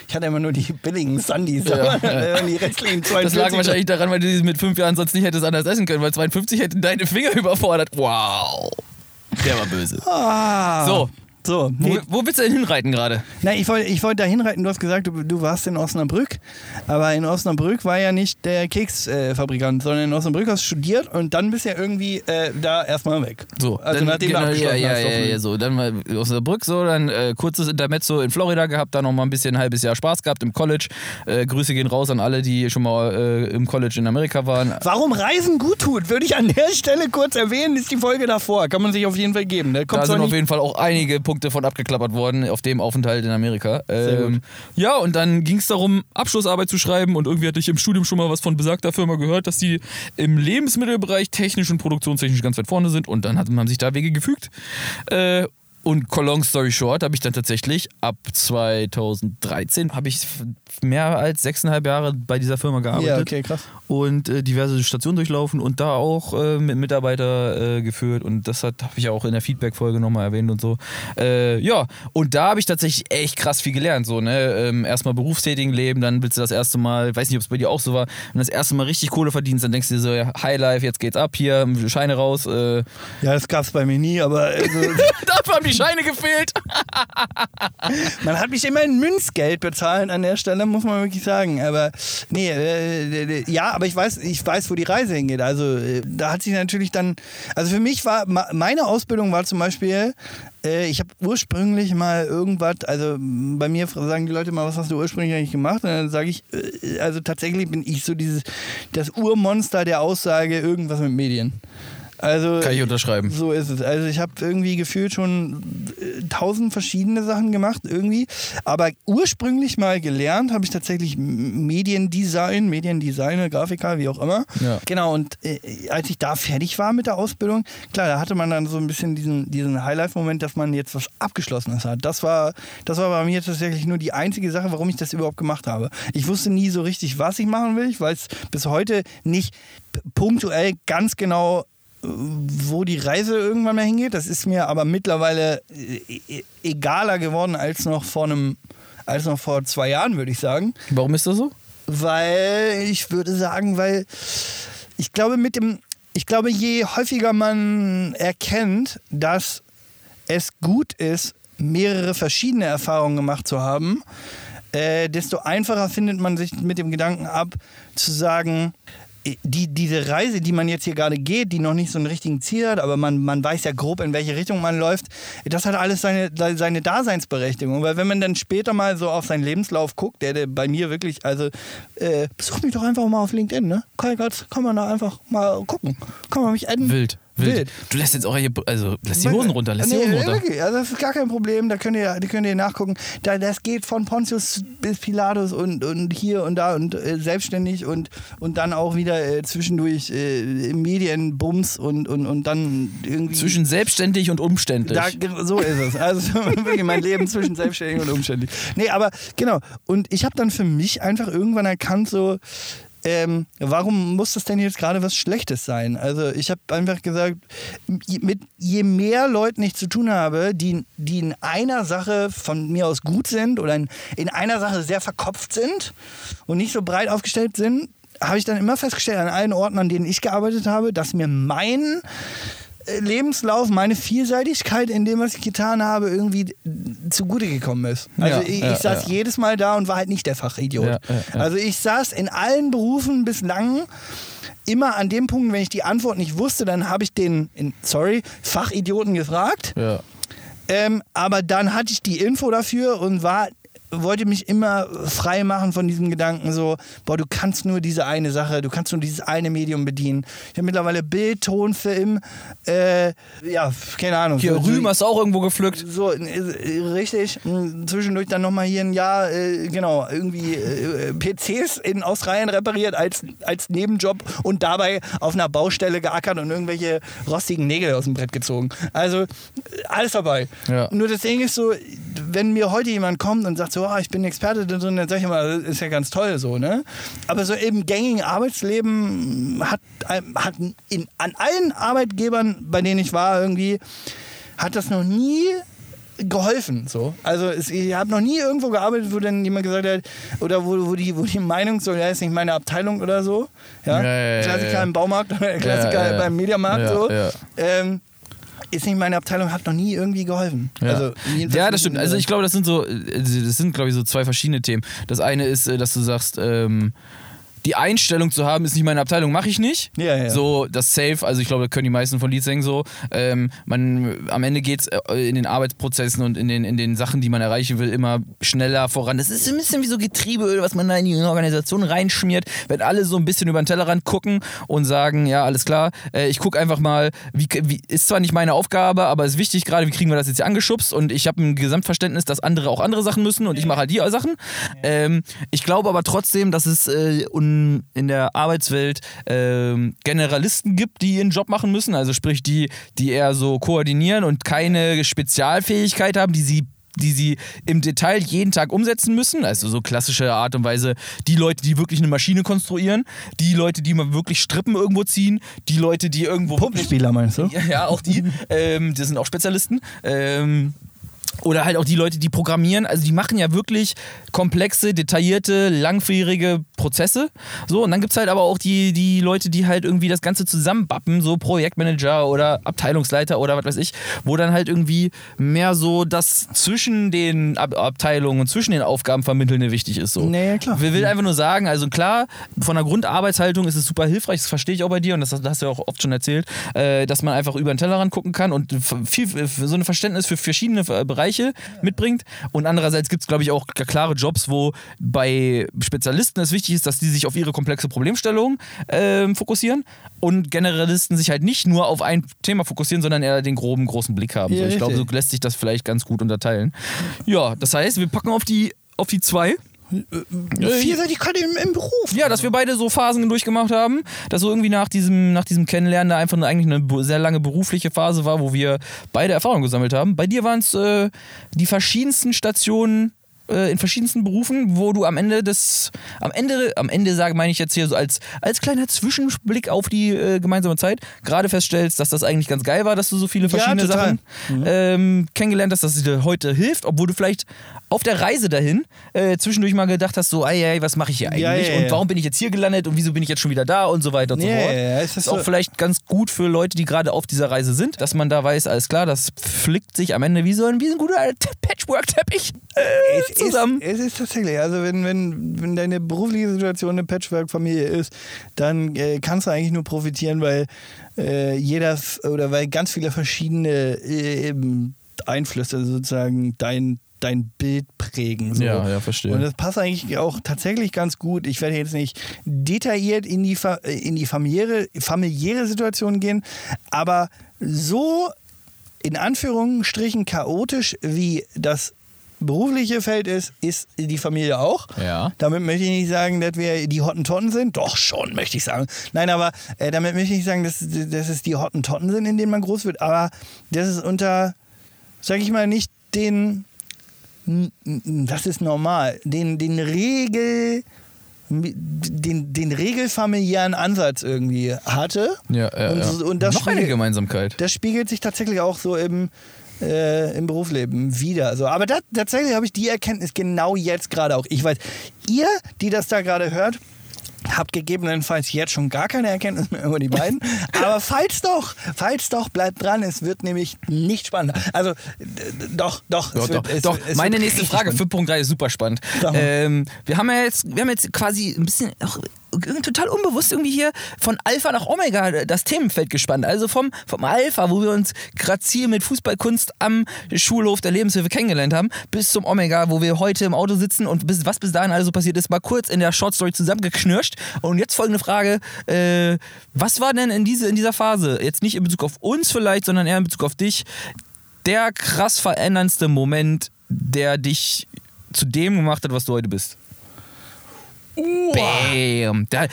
ich hatte immer nur die billigen Sundies, Ja, aber die restlichen 42. Das lag wahrscheinlich daran, weil du diese mit fünf Jahren sonst nicht hättest anders essen können, weil 52 hätten deine Finger überfordert. Wow. Der war böse. Ah. So. So, Wo, wo willst du denn hinreiten gerade? Na, ich wollte ich wollt da hinreiten. Du hast gesagt, du, du warst in Osnabrück. Aber in Osnabrück war ja nicht der Keksfabrikant, sondern in Osnabrück hast du studiert und dann bist du ja irgendwie äh, da erstmal weg. So, Also dann, nachdem genau, du ja, ja, ja, ja, so. Dann mal aus der Brück, so, dann äh, kurzes Intermezzo in Florida gehabt, dann noch mal ein bisschen ein halbes Jahr Spaß gehabt im College. Äh, Grüße gehen raus an alle, die schon mal äh, im College in Amerika waren. Warum Reisen gut tut, würde ich an der Stelle kurz erwähnen, ist die Folge davor. Kann man sich auf jeden Fall geben. Da Da sind auf jeden Fall auch einige Punkte von abgeklappert worden auf dem Aufenthalt in Amerika. Ähm, ja, und dann ging es darum, Abschlussarbeit zu schreiben und irgendwie hatte ich im Studium schon mal was von besagter Firma gehört, dass die im Lebensmittelbereich technisch und produktionstechnisch ganz weit vorne sind und dann hat man sich da Wege gefügt. Äh, und long story short habe ich dann tatsächlich ab 2013 habe ich mehr als sechseinhalb Jahre bei dieser Firma gearbeitet Ja, okay, krass. und äh, diverse Stationen durchlaufen und da auch äh, mit Mitarbeiter äh, geführt und das habe ich auch in der Feedback-Folge nochmal erwähnt und so. Äh, ja, und da habe ich tatsächlich echt krass viel gelernt. So, ne? ähm, erstmal berufstätigen Leben, dann willst du das erste Mal, weiß nicht, ob es bei dir auch so war, wenn du das erste Mal richtig Kohle verdienst, dann denkst du dir so, ja, Highlife, jetzt geht's ab hier, Scheine raus. Äh, Ja, das gab es bei mir nie, aber also, dafür haben die Scheine gefehlt. man hat mich immer in Münzgeld bezahlt an der Stelle, muss man wirklich sagen. Aber nee, äh, äh, ja, aber ich weiß, ich weiß, wo die Reise hingeht. Also äh, da hat sich natürlich dann, also für mich war, meine Ausbildung war zum Beispiel, äh, ich habe ursprünglich mal irgendwas, also bei mir sagen die Leute mal, was hast du ursprünglich eigentlich gemacht? Und dann sage ich, äh, also tatsächlich bin ich so dieses, das Urmonster der Aussage, irgendwas mit Medien. Also Kann ich unterschreiben. so ist es. Also ich habe irgendwie gefühlt schon äh, tausend verschiedene Sachen gemacht irgendwie. Aber ursprünglich mal gelernt habe ich tatsächlich Mediendesign, Mediendesigner, Grafiker, wie auch immer. Ja. Genau, und äh, als ich da fertig war mit der Ausbildung, klar, da hatte man dann so ein bisschen diesen, diesen Highlife-Moment, dass man jetzt was Abgeschlossenes hat. Das war, das war bei mir tatsächlich nur die einzige Sache, warum ich das überhaupt gemacht habe. Ich wusste nie so richtig, was ich machen will. Ich weiß bis heute nicht punktuell ganz genau, wo die Reise irgendwann mal hingeht. Das ist mir aber mittlerweile äh, e- egaler geworden als noch vor einem, als noch vor zwei Jahren, würde ich sagen. Warum ist das so? Weil ich würde sagen, weil ich glaube, mit dem. ich glaube, je häufiger man erkennt, dass es gut ist, mehrere verschiedene Erfahrungen gemacht zu haben, äh, desto einfacher findet man sich mit dem Gedanken ab, zu sagen, die, diese Reise, die man jetzt hier gerade geht, die noch nicht so einen richtigen Ziel hat, aber man, man weiß ja grob, in welche Richtung man läuft, das hat alles seine, seine Daseinsberechtigung. Weil wenn man dann später mal so auf seinen Lebenslauf guckt, der, der bei mir wirklich, also äh, besuch mich doch einfach mal auf LinkedIn, ne? Kann, kann man da einfach mal gucken. Kann man mich adden. Wild. Wild. Du lässt jetzt auch hier, also lässt die Hosen runter, lässt nee, die Hosen runter. Wirklich, also das ist gar kein Problem, da könnt ihr, da könnt ihr nachgucken. Da, das geht von Pontius bis Pilatus und, und hier und da und äh, selbstständig und, und dann auch wieder äh, zwischendurch äh, Medienbums und, und, und dann irgendwie. Zwischen selbstständig und umständlich. Da, so ist es. Also wirklich mein Leben zwischen selbstständig und umständlich. Nee, aber genau. Und ich habe dann für mich einfach irgendwann erkannt, so, ähm, warum muss das denn jetzt gerade was Schlechtes sein? Also ich habe einfach gesagt, mit je mehr Leuten ich zu tun habe, die, die in einer Sache von mir aus gut sind oder in, in einer Sache sehr verkopft sind und nicht so breit aufgestellt sind, habe ich dann immer festgestellt an allen Orten, an denen ich gearbeitet habe, dass mir mein Lebenslauf, meine Vielseitigkeit in dem, was ich getan habe, irgendwie zugute gekommen ist. Also ja, ich, ja, ich, saß ja. jedes Mal da und war halt nicht der Fachidiot. Also ich saß in allen Berufen bislang immer an dem Punkt, wenn ich die Antwort nicht wusste, dann habe ich den, sorry, Fachidioten gefragt. Ähm, aber dann hatte ich die Info dafür und war wollte mich immer frei machen von diesem Gedanken so, boah, du kannst nur diese eine Sache, du kannst nur dieses eine Medium bedienen. Ich habe mittlerweile Bild, Ton, Film, äh, ja, keine Ahnung. Hier, Rühm hast du auch irgendwo gepflückt. So, äh, richtig. Zwischendurch dann nochmal hier ein Jahr, äh, genau, irgendwie äh, PCs in Australien repariert als, als Nebenjob und dabei auf einer Baustelle geackert und irgendwelche rostigen Nägel aus dem Brett gezogen. Also, alles dabei. Ja. Nur das Ding ist so, wenn mir heute jemand kommt und sagt so, oh, ich bin Experte da drin, dann sage ich immer, das ist ja ganz toll so, ne? Aber so im gängigen Arbeitsleben hat, hat in, an allen Arbeitgebern, bei denen ich war, irgendwie, hat das noch nie geholfen. So. Also es, ich habe noch nie irgendwo gearbeitet, wo dann jemand gesagt hat, oder wo, wo, die, wo die Meinung so, ja, ist nicht meine Abteilung oder so. Ja? ja, ja Klassiker im Baumarkt, Klassiker beim Mediamarkt so. Ähm, ist nicht meine Abteilung, hat noch nie irgendwie geholfen. Ja, also, ja das stimmt. Also ich glaube, das sind so, das sind, glaube ich, so zwei verschiedene Themen. Das eine ist, äh, dass du sagst, ähm, die Einstellung zu haben, ist nicht meine Abteilung, mache ich nicht. Ja, ja. So, das Safe, also ich glaube, das können die meisten von Leads sagen so. Ähm, man, am Ende geht es äh, in den Arbeitsprozessen und in den, in den Sachen, die man erreichen will, immer schneller voran. Das ist ein bisschen wie so Getriebeöl, was man da in die Organisation reinschmiert, wenn alle so ein bisschen über den Tellerrand gucken und sagen, ja, alles klar, äh, ich gucke einfach mal, wie, wie, ist zwar nicht meine Aufgabe, aber ist wichtig gerade, wie kriegen wir das jetzt hier angeschubst und ich habe ein Gesamtverständnis, dass andere auch andere Sachen müssen und ich mache halt die Sachen. Ähm, ich glaube aber trotzdem, dass es äh, un in der Arbeitswelt ähm, Generalisten gibt, die ihren Job machen müssen, also sprich die, die eher so koordinieren und keine Spezialfähigkeit haben, die sie die sie im Detail jeden Tag umsetzen müssen. Also so klassische Art und Weise, die Leute, die wirklich eine Maschine konstruieren, die Leute, die mal wirklich Strippen irgendwo ziehen, die Leute, die irgendwo. Puppenspieler meinst du? Ja, ja auch die. ähm, das sind auch Spezialisten. Ähm, oder halt auch die Leute, die programmieren, also die machen ja wirklich komplexe, detaillierte, langwierige Prozesse. So, und dann gibt es halt aber auch die, die Leute, die halt irgendwie das Ganze zusammenbappen, so Projektmanager oder Abteilungsleiter oder was weiß ich, wo dann halt irgendwie mehr so das zwischen den Ab Abteilungen und zwischen den Aufgaben vermittelnde wichtig ist. So. Nee, klar. Ich will einfach nur sagen, also klar, von der Grundarbeitshaltung ist es super hilfreich, das verstehe ich auch bei dir und das, das hast du ja auch oft schon erzählt, äh, dass man einfach über den Tellerrand gucken kann und viel, so ein Verständnis für verschiedene Bereiche Bereiche mitbringt. Und andererseits gibt es, glaube ich, auch klare Jobs, wo bei Spezialisten es wichtig ist, dass die sich auf ihre komplexe Problemstellung äh, fokussieren und Generalisten sich halt nicht nur auf ein Thema fokussieren, sondern eher den groben, großen Blick haben. Ja, so, ich glaube, so lässt sich das vielleicht ganz gut unterteilen. Ja, das heißt, wir packen auf die, auf die zwei. Vielseitigkeit im, im Beruf. Ja, dass wir beide so Phasen durchgemacht haben, dass so irgendwie nach diesem, nach diesem Kennenlernen da einfach eine, eigentlich eine sehr lange berufliche Phase war, wo wir beide Erfahrungen gesammelt haben. Bei dir waren es äh, die verschiedensten Stationen äh, in verschiedensten Berufen, wo du am Ende des, am Ende, am Ende sage meine ich jetzt hier so als, als kleiner Zwischenblick auf die äh, gemeinsame Zeit, gerade feststellst, dass das eigentlich ganz geil war, dass du so viele verschiedene total. Sachen ähm, kennengelernt hast, dass es dir heute hilft, obwohl du vielleicht auf der Reise dahin äh, zwischendurch mal gedacht hast, so, ey, ey, was mache ich hier eigentlich? Ja, ja, und ja. warum bin ich jetzt hier gelandet und wieso bin ich jetzt schon wieder da und so weiter und Ja, so fort. ja, ja, es ist ist auch so- vielleicht ganz gut für Leute, die gerade auf dieser Reise sind, dass man da weiß, alles klar, das flickt sich am Ende wie so ein, wie ein guter Patchwork-Teppich äh, zusammen. Ist, es ist tatsächlich, also wenn, wenn, wenn deine berufliche Situation eine Patchwork-Familie ist, dann äh, kannst du eigentlich nur profitieren, weil äh, jeder oder weil ganz viele verschiedene äh, eben Einflüsse sozusagen dein, dein Bild prägen. So. Ja, ja, verstehe. Und das passt eigentlich auch tatsächlich ganz gut. Ich werde jetzt nicht detailliert in die, Fa- äh, in die familiäre, familiäre Situation gehen, aber so in Anführungsstrichen chaotisch wie das berufliche Feld ist, ist die Familie auch. Ja. Damit möchte ich nicht sagen, dass wir die Hottentotten sind. Doch schon, möchte ich sagen. Nein, aber äh, damit möchte ich nicht sagen, dass, dass es die Hottentotten sind, in denen man groß wird. Aber das ist unter, sag ich mal, nicht den, das ist normal, den, den Regel, den, den regelfamiliären Ansatz irgendwie hatte. Ja, ja, und, ja. und das Noch eine spiegelt- Gemeinsamkeit. das spiegelt sich tatsächlich auch so im, äh, im Berufsleben wieder. So, aber da, tatsächlich habe ich die Erkenntnis genau jetzt gerade auch. Ich weiß, ihr, die das da gerade hört, habt gegebenenfalls jetzt schon gar keine Erkenntnis mehr über die beiden. Aber falls doch, falls doch, bleibt dran. Es wird nämlich nicht spannend. Also, doch, doch. es Doch, wird, doch, es, doch. es meine nächste Frage spannend. für Punkt 3 ist super spannend. Ähm, wir haben ja jetzt, wir haben jetzt quasi ein bisschen auch total unbewusst irgendwie hier von Alpha nach Omega das Themenfeld gespannt. Also vom, vom Alpha, wo wir uns grazil mit Fußballkunst am Schulhof der Lebenshilfe kennengelernt haben, bis zum Omega, wo wir heute im Auto sitzen und bis, was bis dahin also passiert ist, mal kurz in der Shortstory zusammengeknirscht. Und jetzt folgende Frage: äh, Was war denn in, diese, in dieser Phase, jetzt nicht in Bezug auf uns vielleicht, sondern eher in Bezug auf dich, der krass veränderndste Moment, der dich zu dem gemacht hat, was du heute bist? Bam. Da,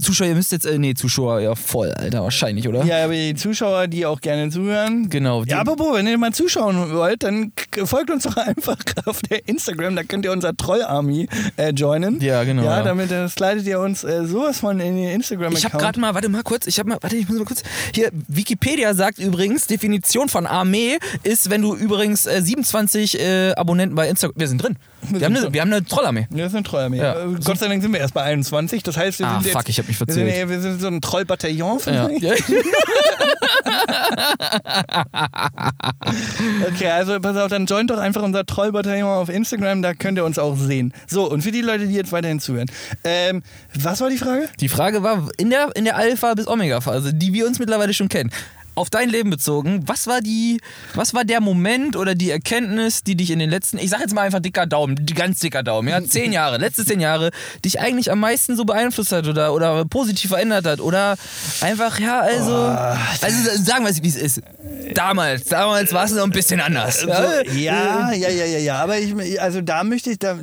Zuschauer, ihr müsst jetzt, äh, nee, Zuschauer, ja voll, Alter, wahrscheinlich, oder? Ja, aber die Zuschauer, die auch gerne zuhören. Genau. Ja, apropos, wenn ihr mal zuschauen wollt, dann folgt uns doch einfach auf der Instagram, da könnt ihr unser Troll-Army äh, joinen. Ja, genau, Ja, damit äh, slidet ihr uns äh, sowas von in den Instagram-Account. ich habe gerade mal, warte mal kurz, ich habe mal, warte, ich muss mal kurz. Hier, Wikipedia sagt übrigens, Definition von Armee ist, wenn du übrigens äh, 27 äh, Abonnenten bei Instagram. Wir sind drin. Wir, Wir haben, sind eine, wir haben eine Trollarmee. Ja, das ist eine Trollarmee. Ja. Äh, Gott sei Dank sind wir erst bei 21. Das heißt, wir Ah, sind jetzt, fuck, ich hab mich wir sind, verzählt. wir sind so ein Trollbataillon. Ja. Okay, also pass auf, dann joint doch einfach unser Trollbataillon auf Instagram, da könnt ihr uns auch sehen. So, und für die Leute, die jetzt weiterhin zuhören. Ähm, was war die Frage? Die Frage war in der, in der Alpha- bis Omega-Phase, die wir uns mittlerweile schon kennen. Auf dein Leben bezogen, was war die, was war der Moment oder die Erkenntnis, die dich in den letzten, ich sag jetzt mal einfach dicker Daumen, ganz dicker Daumen, ja, zehn Jahre, letzte zehn Jahre, dich eigentlich am meisten so beeinflusst hat oder, oder positiv verändert hat oder einfach, ja, also, also sagen wir es, wie es ist. Damals, damals war es noch ein bisschen anders. So, ja, ja, ja, ja, ja. Aber ich, also da möchte ich da.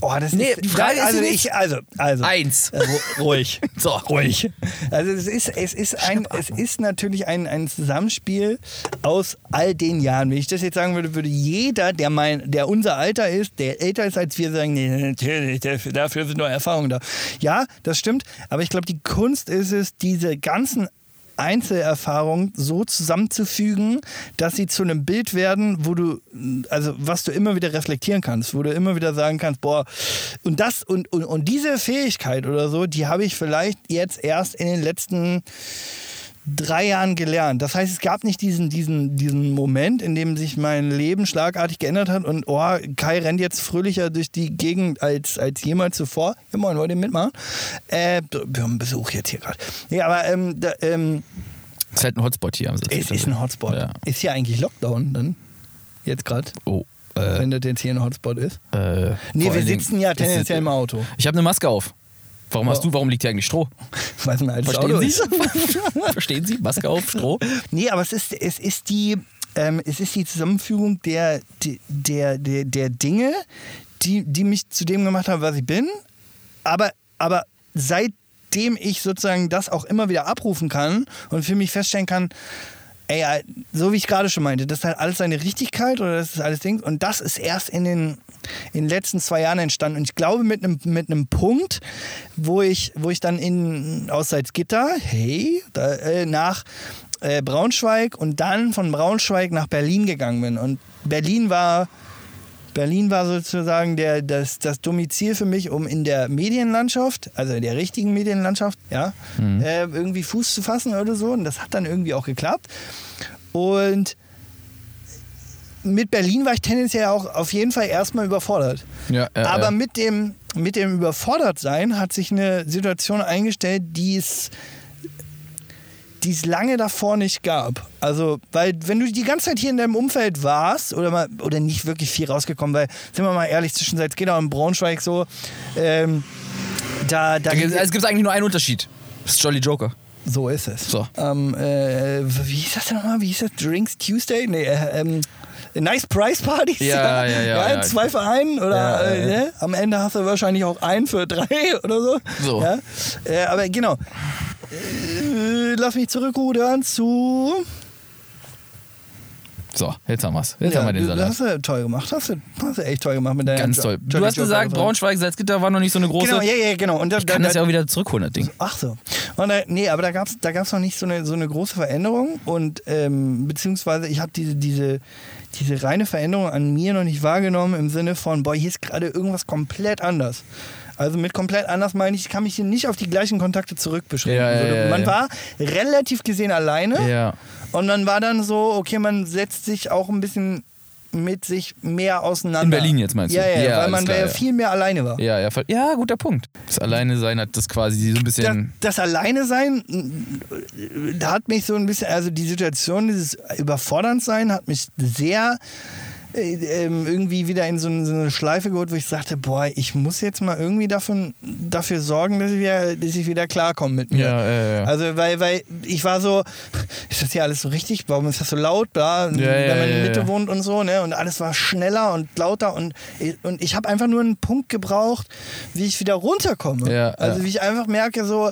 Oh, das Nee, ist, die Frage da, ist also nicht- ich, also, also. Eins. Äh, ru- ruhig. So. Ruhig. Also es ist, es ist ein, es ist natürlich ein, ein Zusammenspiel aus all den Jahren. Wenn ich das jetzt sagen würde, würde jeder, der mein, der unser Alter ist, der älter ist als wir, sagen, nee, natürlich, dafür sind nur Erfahrungen da. Ja, das stimmt. Aber ich glaube, die Kunst ist es, diese ganzen Einzelerfahrungen so zusammenzufügen, dass sie zu einem Bild werden, wo du, also was du immer wieder reflektieren kannst, wo du immer wieder sagen kannst, boah, und das und, und, und diese Fähigkeit oder so, die habe ich vielleicht jetzt erst in den letzten drei Jahren gelernt. Das heißt, es gab nicht diesen, diesen, diesen Moment, in dem sich mein Leben schlagartig geändert hat und oh, Kai rennt jetzt fröhlicher durch die Gegend als, als jemals zuvor. Ja, moin, wollt ihr mitmachen? Äh, wir haben Besuch jetzt hier gerade. Nee, aber ähm, da, ähm, ist halt ein Hotspot hier. Am es ist ein Hotspot. Ja. Ist hier eigentlich Lockdown dann? Jetzt gerade? Oh. Äh, Wenn das jetzt hier ein Hotspot ist? äh, Nee, wir sitzen ja tendenziell im Auto. Ich habe eine Maske auf. Warum hast du, warum liegt hier eigentlich Stroh? Weil ein altes Verstehen Auto Sie? Verstehen Sie? Maske auf, Stroh. Nee, aber es ist, es ist die, ähm, es ist die Zusammenfügung der, der, der, der Dinge, die, die mich zu dem gemacht haben, was ich bin. Aber, aber seitdem ich sozusagen das auch immer wieder abrufen kann und für mich feststellen kann, ey, äh, so wie ich gerade schon meinte, das hat alles seine Richtigkeit oder das ist alles Ding. Und das ist erst in den, in den letzten zwei Jahren entstanden. Und ich glaube, mit einem mit einem Punkt, wo ich, wo ich dann in aus Salzgitter, hey, da, äh, nach äh, Braunschweig und dann von Braunschweig nach Berlin gegangen bin. Und Berlin war Berlin war sozusagen der, das, das Domizil für mich, um in der Medienlandschaft, also in der richtigen Medienlandschaft, ja, Mhm. äh, irgendwie Fuß zu fassen oder so. Und das hat dann irgendwie auch geklappt. Und mit Berlin war ich tendenziell auch auf jeden Fall erstmal überfordert. Ja, ja, Aber ja. mit dem, mit dem Überfordertsein hat sich eine Situation eingestellt, die es, die es lange davor nicht gab. Also, weil wenn du die ganze Zeit hier in deinem Umfeld warst oder mal oder nicht wirklich viel rausgekommen, weil, sind wir mal ehrlich, zwischen Salzgitter und Braunschweig so, ähm, da, da Da gibt- Es gibt eigentlich nur einen Unterschied. Das ist Jolly Joker. so ist es. So. Ähm, äh, wie hieß das denn nochmal? Wie hieß das? Drinks Tuesday? Nee, äh, ähm, Nice Price Partys? Ja, ja, ja, ja. Zwei für einen oder Ja, äh, ja, ja. Ne? am Ende hast du wahrscheinlich auch einen für drei oder so. So. Ja? Äh, aber genau. Äh, lass mich zurückrudern zu. So, jetzt haben wir's. Jetzt Ja, haben wir den Salat. hast du toll gemacht. Hast du, hast du echt toll gemacht mit deiner Ganz toll. Du hast gesagt. Braunschweig, Salzgitter war noch nicht so eine große. Genau, ja, ja, genau. Und da, Ich kann da, das ja auch wieder zurückholen, das Ding. Ach so. Und, äh, nee, aber da gab es da gab's noch nicht so eine, so eine große Veränderung. Und ähm, beziehungsweise ich habe diese, diese, diese reine Veränderung an mir noch nicht wahrgenommen im Sinne von, boah, hier ist gerade irgendwas komplett anders. Also mit komplett anders meine ich, ich kann mich hier nicht auf die gleichen Kontakte zurückbeschränken. Ja, ja, ja, man war relativ gesehen alleine. Ja. Und dann war dann so, okay, man setzt sich auch ein bisschen mit sich mehr auseinander. In Berlin jetzt meinst du? Ja, ja, Ja, weil man klar, ja viel mehr alleine war. Ja, ja, ja, guter Punkt. Das Alleine-Sein hat das quasi so ein das, bisschen. das Alleine sein, äh, da hat mich so ein bisschen, also die Situation, dieses überfordernd sein, hat mich sehr irgendwie wieder in so eine, Schleife geholt, wo ich sagte, boah, ich muss jetzt mal irgendwie davon, dafür sorgen, dass ich wieder, dass ich wieder klarkomme mit mir. Ja, ja, ja. Also, weil, weil ich war so, ist das hier alles so richtig? Warum ist das so laut? Bla, wenn man in der Mitte wohnt und so, ne? Und alles war schneller und lauter und, und ich habe einfach nur einen Punkt gebraucht, wie ich wieder runterkomme. Ja, also wie ich einfach merke, so,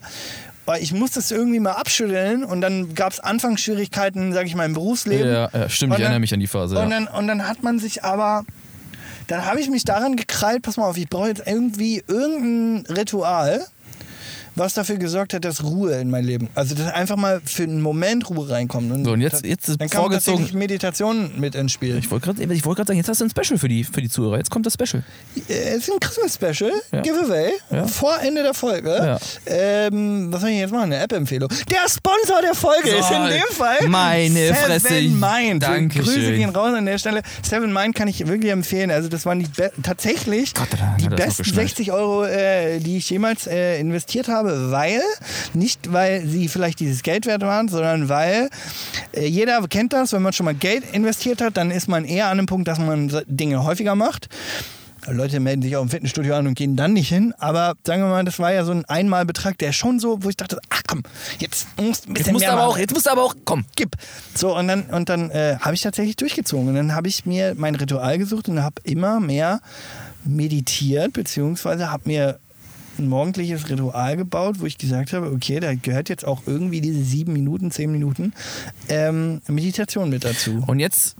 boah, ich muss das irgendwie mal abschütteln und dann gab es Anfangsschwierigkeiten, sage ich mal, im Berufsleben. Ja, ja, stimmt, Und ich erinnere mich an die Phase. Und Ja. dann, und dann hat man sich aber, dann habe ich mich daran gekrallt, pass mal auf, ich brauche jetzt irgendwie irgendein Ritual, was dafür gesorgt hat, dass Ruhe in mein Leben, also dass einfach mal für einen Moment Ruhe reinkommt. Und So, und jetzt- jetzt ist dann kam vorgezogen- tatsächlich Meditation mit ins Spiel. Ich wollte gerade wollt sagen, jetzt hast du ein Special für die, für die Zuhörer. Jetzt kommt das Special. Äh, Es ist ein Christmas-Special, Ja. Giveaway, Ja. vor Ende der Folge. Ja. Ähm, was soll ich jetzt machen? Eine App-Empfehlung. Der Sponsor der Folge So, ist in dem Fall meine Seven Fresse. Mind. Dankeschön. Grüße gehen raus an der Stelle. Seven Mind kann ich wirklich empfehlen. Also das waren die tatsächlich Gott, die besten geschnallt. 60 Euro, äh, die ich jemals äh, investiert habe, weil, nicht weil sie vielleicht dieses Geld wert waren, sondern weil äh, jeder kennt das, wenn man schon mal Geld investiert hat, dann ist man eher an dem Punkt, dass man Dinge häufiger macht. Leute melden sich auch im Fitnessstudio an und gehen dann nicht hin. Aber sagen wir mal, das war ja so ein Einmalbetrag, der schon so, wo ich dachte, ach komm, jetzt musst du ein bisschen Jetzt musst, mehr aber machen. auch, jetzt musst du aber auch, komm. Gib. So, und dann, und dann äh, habe ich tatsächlich durchgezogen. Und dann habe ich mir mein Ritual gesucht und habe immer mehr meditiert, beziehungsweise habe mir ein morgendliches Ritual gebaut, wo ich gesagt habe, okay, da gehört jetzt auch irgendwie diese sieben Minuten, zehn Minuten ähm, Meditation mit dazu. Und jetzt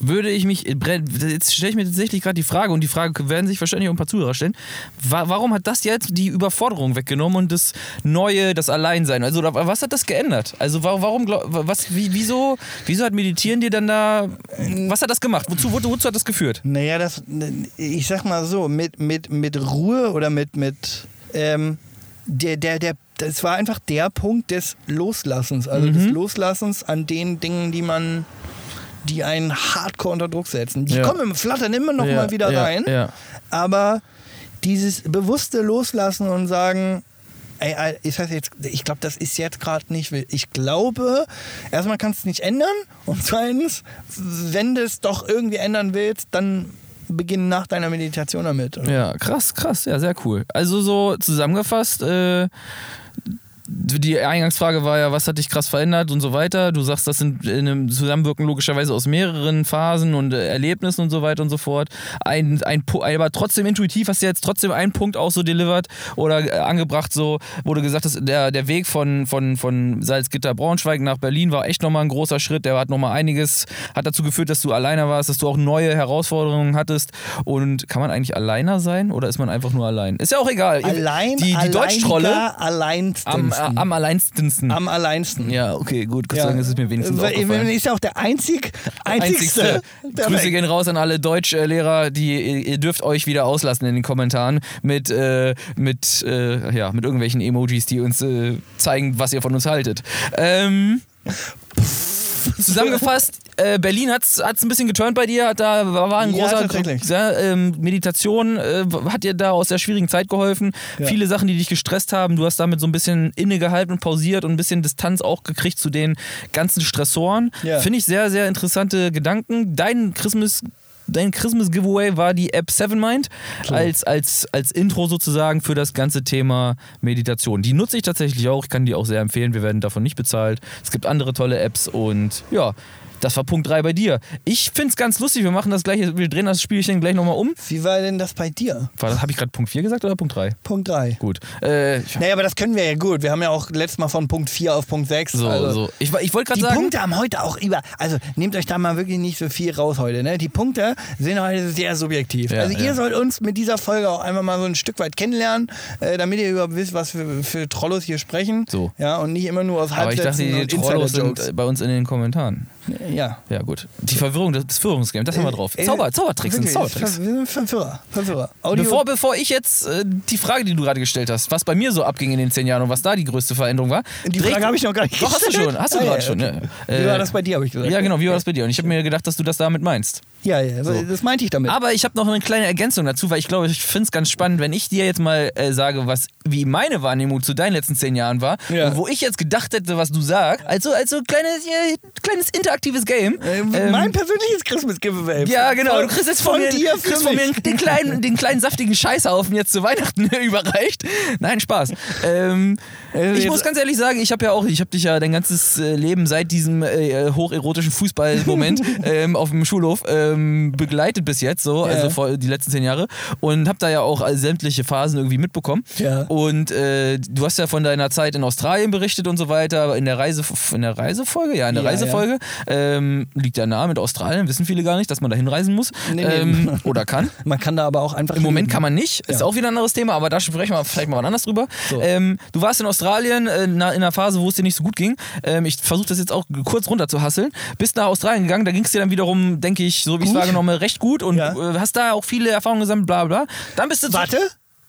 würde ich mich, jetzt stelle ich mir tatsächlich gerade die Frage, und die Frage werden sich wahrscheinlich auch ein paar Zuhörer stellen, wa warum hat das jetzt die Überforderung weggenommen und das Neue, das Alleinsein? Also was hat das geändert? Also wa- warum, was, wie, wieso, wieso hat Meditieren dir dann da, was hat das gemacht? Wozu, wozu, wozu hat das geführt? Naja, das, ich sag mal so, mit, mit, mit Ruhe oder mit, mit ähm, der, der, der, das war einfach der Punkt des Loslassens, also des Loslassens an den Dingen, die man, die einen hardcore unter Druck setzen. Die Ja. kommen im Flattern immer noch Ja, mal wieder ja, rein, aber dieses bewusste Loslassen und sagen, ey, ich, weiß jetzt, ich glaube, das ist jetzt gerade nicht. Ich glaube, erstmal kannst du es nicht ändern und zweitens, wenn du es doch irgendwie ändern willst, dann beginn nach deiner Meditation damit. Ja, krass, krass, ja, sehr cool. Also so zusammengefasst, äh, die Eingangsfrage war ja, was hat dich krass verändert und so weiter. Du sagst, das sind in einem Zusammenwirken logischerweise aus mehreren Phasen und äh, Erlebnissen und so weiter und so fort. Ein, ein, aber trotzdem intuitiv hast du jetzt trotzdem einen Punkt auch so delivered oder äh, angebracht, so, wo du gesagt hast, der, der Weg von, von, von Salzgitter Braunschweig nach Berlin war echt nochmal ein großer Schritt. Der hat nochmal einiges, hat dazu geführt, dass du alleiner warst, dass du auch neue Herausforderungen hattest. Und kann man eigentlich alleiner sein oder ist man einfach nur allein? Ist ja auch egal. Allein, die, die Deutschtrolle alleinsten. am, äh, am alleinsten. Am alleinsten. Ja, okay, gut. Gott sei Ja. Dank ist es mir wenigstens Weil- aufgefallen. Ist ja auch der einzig, einzigste. der Grüße gehen raus an alle Deutschlehrer, die ihr dürft euch wieder auslassen in den Kommentaren mit, äh, mit, äh, ja, mit irgendwelchen Emojis, die uns äh, zeigen, was ihr von uns haltet. Ähm, zusammengefasst, äh, Berlin hat es ein bisschen geturnt bei dir, hat da war ein Ja, großer sehr, ähm, Meditation äh, hat dir da aus der schwierigen Zeit geholfen. Ja. Viele Sachen, die dich gestresst haben, du hast damit so ein bisschen innegehalten und pausiert und ein bisschen Distanz auch gekriegt zu den ganzen Stressoren. Ja. Finde ich sehr, sehr interessante Gedanken. Dein Christmas Dein Christmas Giveaway war die App Sevenmind als, als, als Intro sozusagen für das ganze Thema Meditation. Die nutze ich tatsächlich auch. Ich kann die auch sehr empfehlen. Wir werden davon nicht bezahlt. Es gibt andere tolle Apps und ja, das war Punkt 3 bei dir. Ich finde es ganz lustig. Wir machen das gleiche, wir drehen das Spielchen gleich nochmal um. Wie war denn das bei dir? Habe ich gerade Punkt 4 gesagt oder Punkt 3? Punkt 3. Gut. Äh, Naja, aber das können wir ja gut. Wir haben ja auch letztes Mal von Punkt 4 auf Punkt 6. so, also so. Ich, ich wollte gerade Die sagen. Punkte haben heute auch über. Also nehmt euch da mal wirklich nicht so viel raus heute. Ne? Die Punkte sind heute sehr subjektiv. Ja, also ihr ja. sollt uns mit dieser Folge auch einfach mal so ein Stück weit kennenlernen, äh, damit ihr überhaupt wisst, was für, für Trollos hier sprechen. So. Ja, und nicht immer nur aus aber ich dachte, Halbsätzen die Trollos sind bei uns in den Kommentaren. Ja. Ja, gut. Die Verwirrung des, Führungsgames, das haben wir drauf. Äh, Zauber, Zaubertricks sind Zaubertricks. Ver- wir sind Verführer. Verführer. Audio. Bevor, bevor ich jetzt äh, die Frage, die du gerade gestellt hast, was bei mir so abging in den zehn Jahren und was da die größte Veränderung war. die Frage habe ich noch gar nicht Doch, hast du gestellt. schon, hast du Ah, gerade ja, schon. okay. Ja. Wie Äh, war das bei dir, habe ich gesagt. Ja, genau, wie war das bei dir? Und ich habe mir gedacht, dass du das damit meinst. Ja, ja, das meinte ich damit. Aber ich habe noch eine kleine Ergänzung dazu, weil ich glaube, ich finde es ganz spannend, wenn ich dir jetzt mal äh, sage, was wie meine Wahrnehmung zu deinen letzten zehn Jahren war Ja. und wo ich jetzt gedacht hätte, was du sagst. Also, also kleines, äh, kleines interaktives Game. äh, Ähm, mein persönliches Christmas Giveaway. Ja, genau. Von- Du kriegst jetzt von, mir, dir du kriegst von mir den kleinen, den kleinen saftigen Scheißhaufen jetzt zu Weihnachten überreicht. Nein, Spaß. Ähm, Äh, ich jetzt- muss ganz ehrlich sagen, ich habe ja auch, ich habe dich ja dein ganzes äh, Leben seit diesem äh, hocherotischen Fußballmoment ähm, auf dem Schulhof ähm, begleitet bis jetzt, so, also vor die letzten zehn Jahre und habe da ja auch all- sämtliche Phasen irgendwie mitbekommen. Und äh, du hast ja von deiner Zeit in Australien berichtet und so weiter, in der Reise, in der Reisefolge, ja, in der Reisefolge ähm, liegt ja nah mit Australien, wissen viele gar nicht, dass man da hinreisen muss Nee, nee. ähm, oder kann. Man kann da aber auch einfach. Im Moment leben. kann man nicht, ist auch wieder ein anderes Thema, aber da sprechen wir vielleicht mal anders drüber. So. Ähm, du warst in Australien äh, na- in einer Phase, wo es dir nicht so gut ging. Ähm, ich versuche das jetzt auch kurz runter zu hasseln. Bist nach Australien gegangen, da ging es dir dann wiederum, denke ich, so wie ich es wahrgenommen habe, recht gut und Ja. äh, hast da auch viele Erfahrungen gesammelt, bla bla. Dann bist du Warte,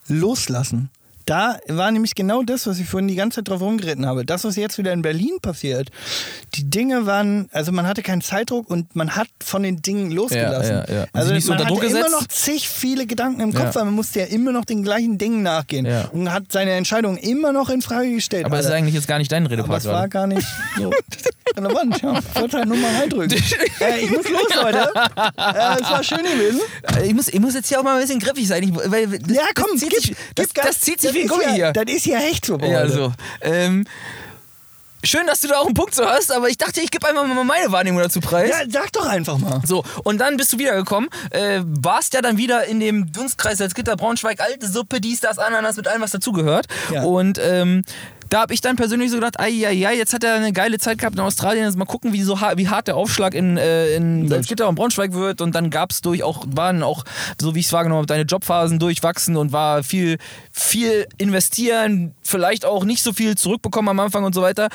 loslassen. Da war nämlich genau das, was ich vorhin die ganze Zeit drauf rumgeritten habe. Das, was jetzt wieder in Berlin passiert. Die Dinge waren, also man hatte keinen Zeitdruck und man hat von den Dingen losgelassen. Ja, ja, ja. Also nicht man unter hatte Druck immer gesetzt. noch zig viele Gedanken im Kopf, weil man musste ja immer noch den gleichen Dingen nachgehen. Und hat seine Entscheidung immer noch in Frage gestellt. aber es ist eigentlich jetzt gar nicht dein Aber Redepart es war gar nicht so relevant. Ja. Ich wollte halt nur mal reindrücken. äh, ich muss los, Leute. Äh, es war schön gewesen. Äh, Ich muss, ich muss jetzt hier auch mal ein bisschen griffig sein. Ich, weil das, Ja, komm, das gib, das, gib Gas. das zieht sich ist Gummi ja, hier. Das ist ja echt so. Ja, so. Ähm, schön, dass du da auch einen Punkt so hast, aber ich dachte, ich gebe einfach mal meine Wahrnehmung dazu preis. Ja, sag doch einfach mal. So, und dann bist du wiedergekommen, äh, warst ja dann wieder in dem Dunstkreis Salzgitter, Braunschweig, alte Suppe, dies, das, Ananas, mit allem, was dazugehört. Ja. Und ähm, da habe ich dann persönlich so gedacht, ai, jetzt hat er eine geile Zeit gehabt in Australien, jetzt mal gucken, wie, so, wie hart der Aufschlag in, äh, in Salzgitter und Braunschweig wird. Und dann gab es durch auch, waren auch, so wie ich es wahrgenommen habe, deine Jobphasen durchwachsen und war viel, viel investieren, vielleicht auch nicht so viel zurückbekommen am Anfang und so weiter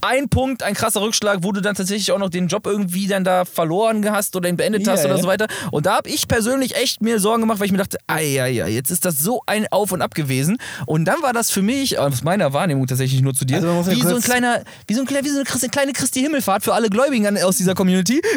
ein Punkt, ein krasser Rückschlag, wo du dann tatsächlich auch noch den Job irgendwie dann da verloren hast oder ihn beendet Ja, hast oder so weiter. Und da habe ich persönlich echt mir Sorgen gemacht, weil ich mir dachte, ja, jetzt ist das so ein Auf und Ab gewesen. Und dann war das für mich, aus meiner Wahrnehmung tatsächlich nur zu dir, Also wie, so ein kleiner, wie, so ein, kleiner- wie so eine kleine Christi Himmelfahrt für alle Gläubigen aus dieser Community.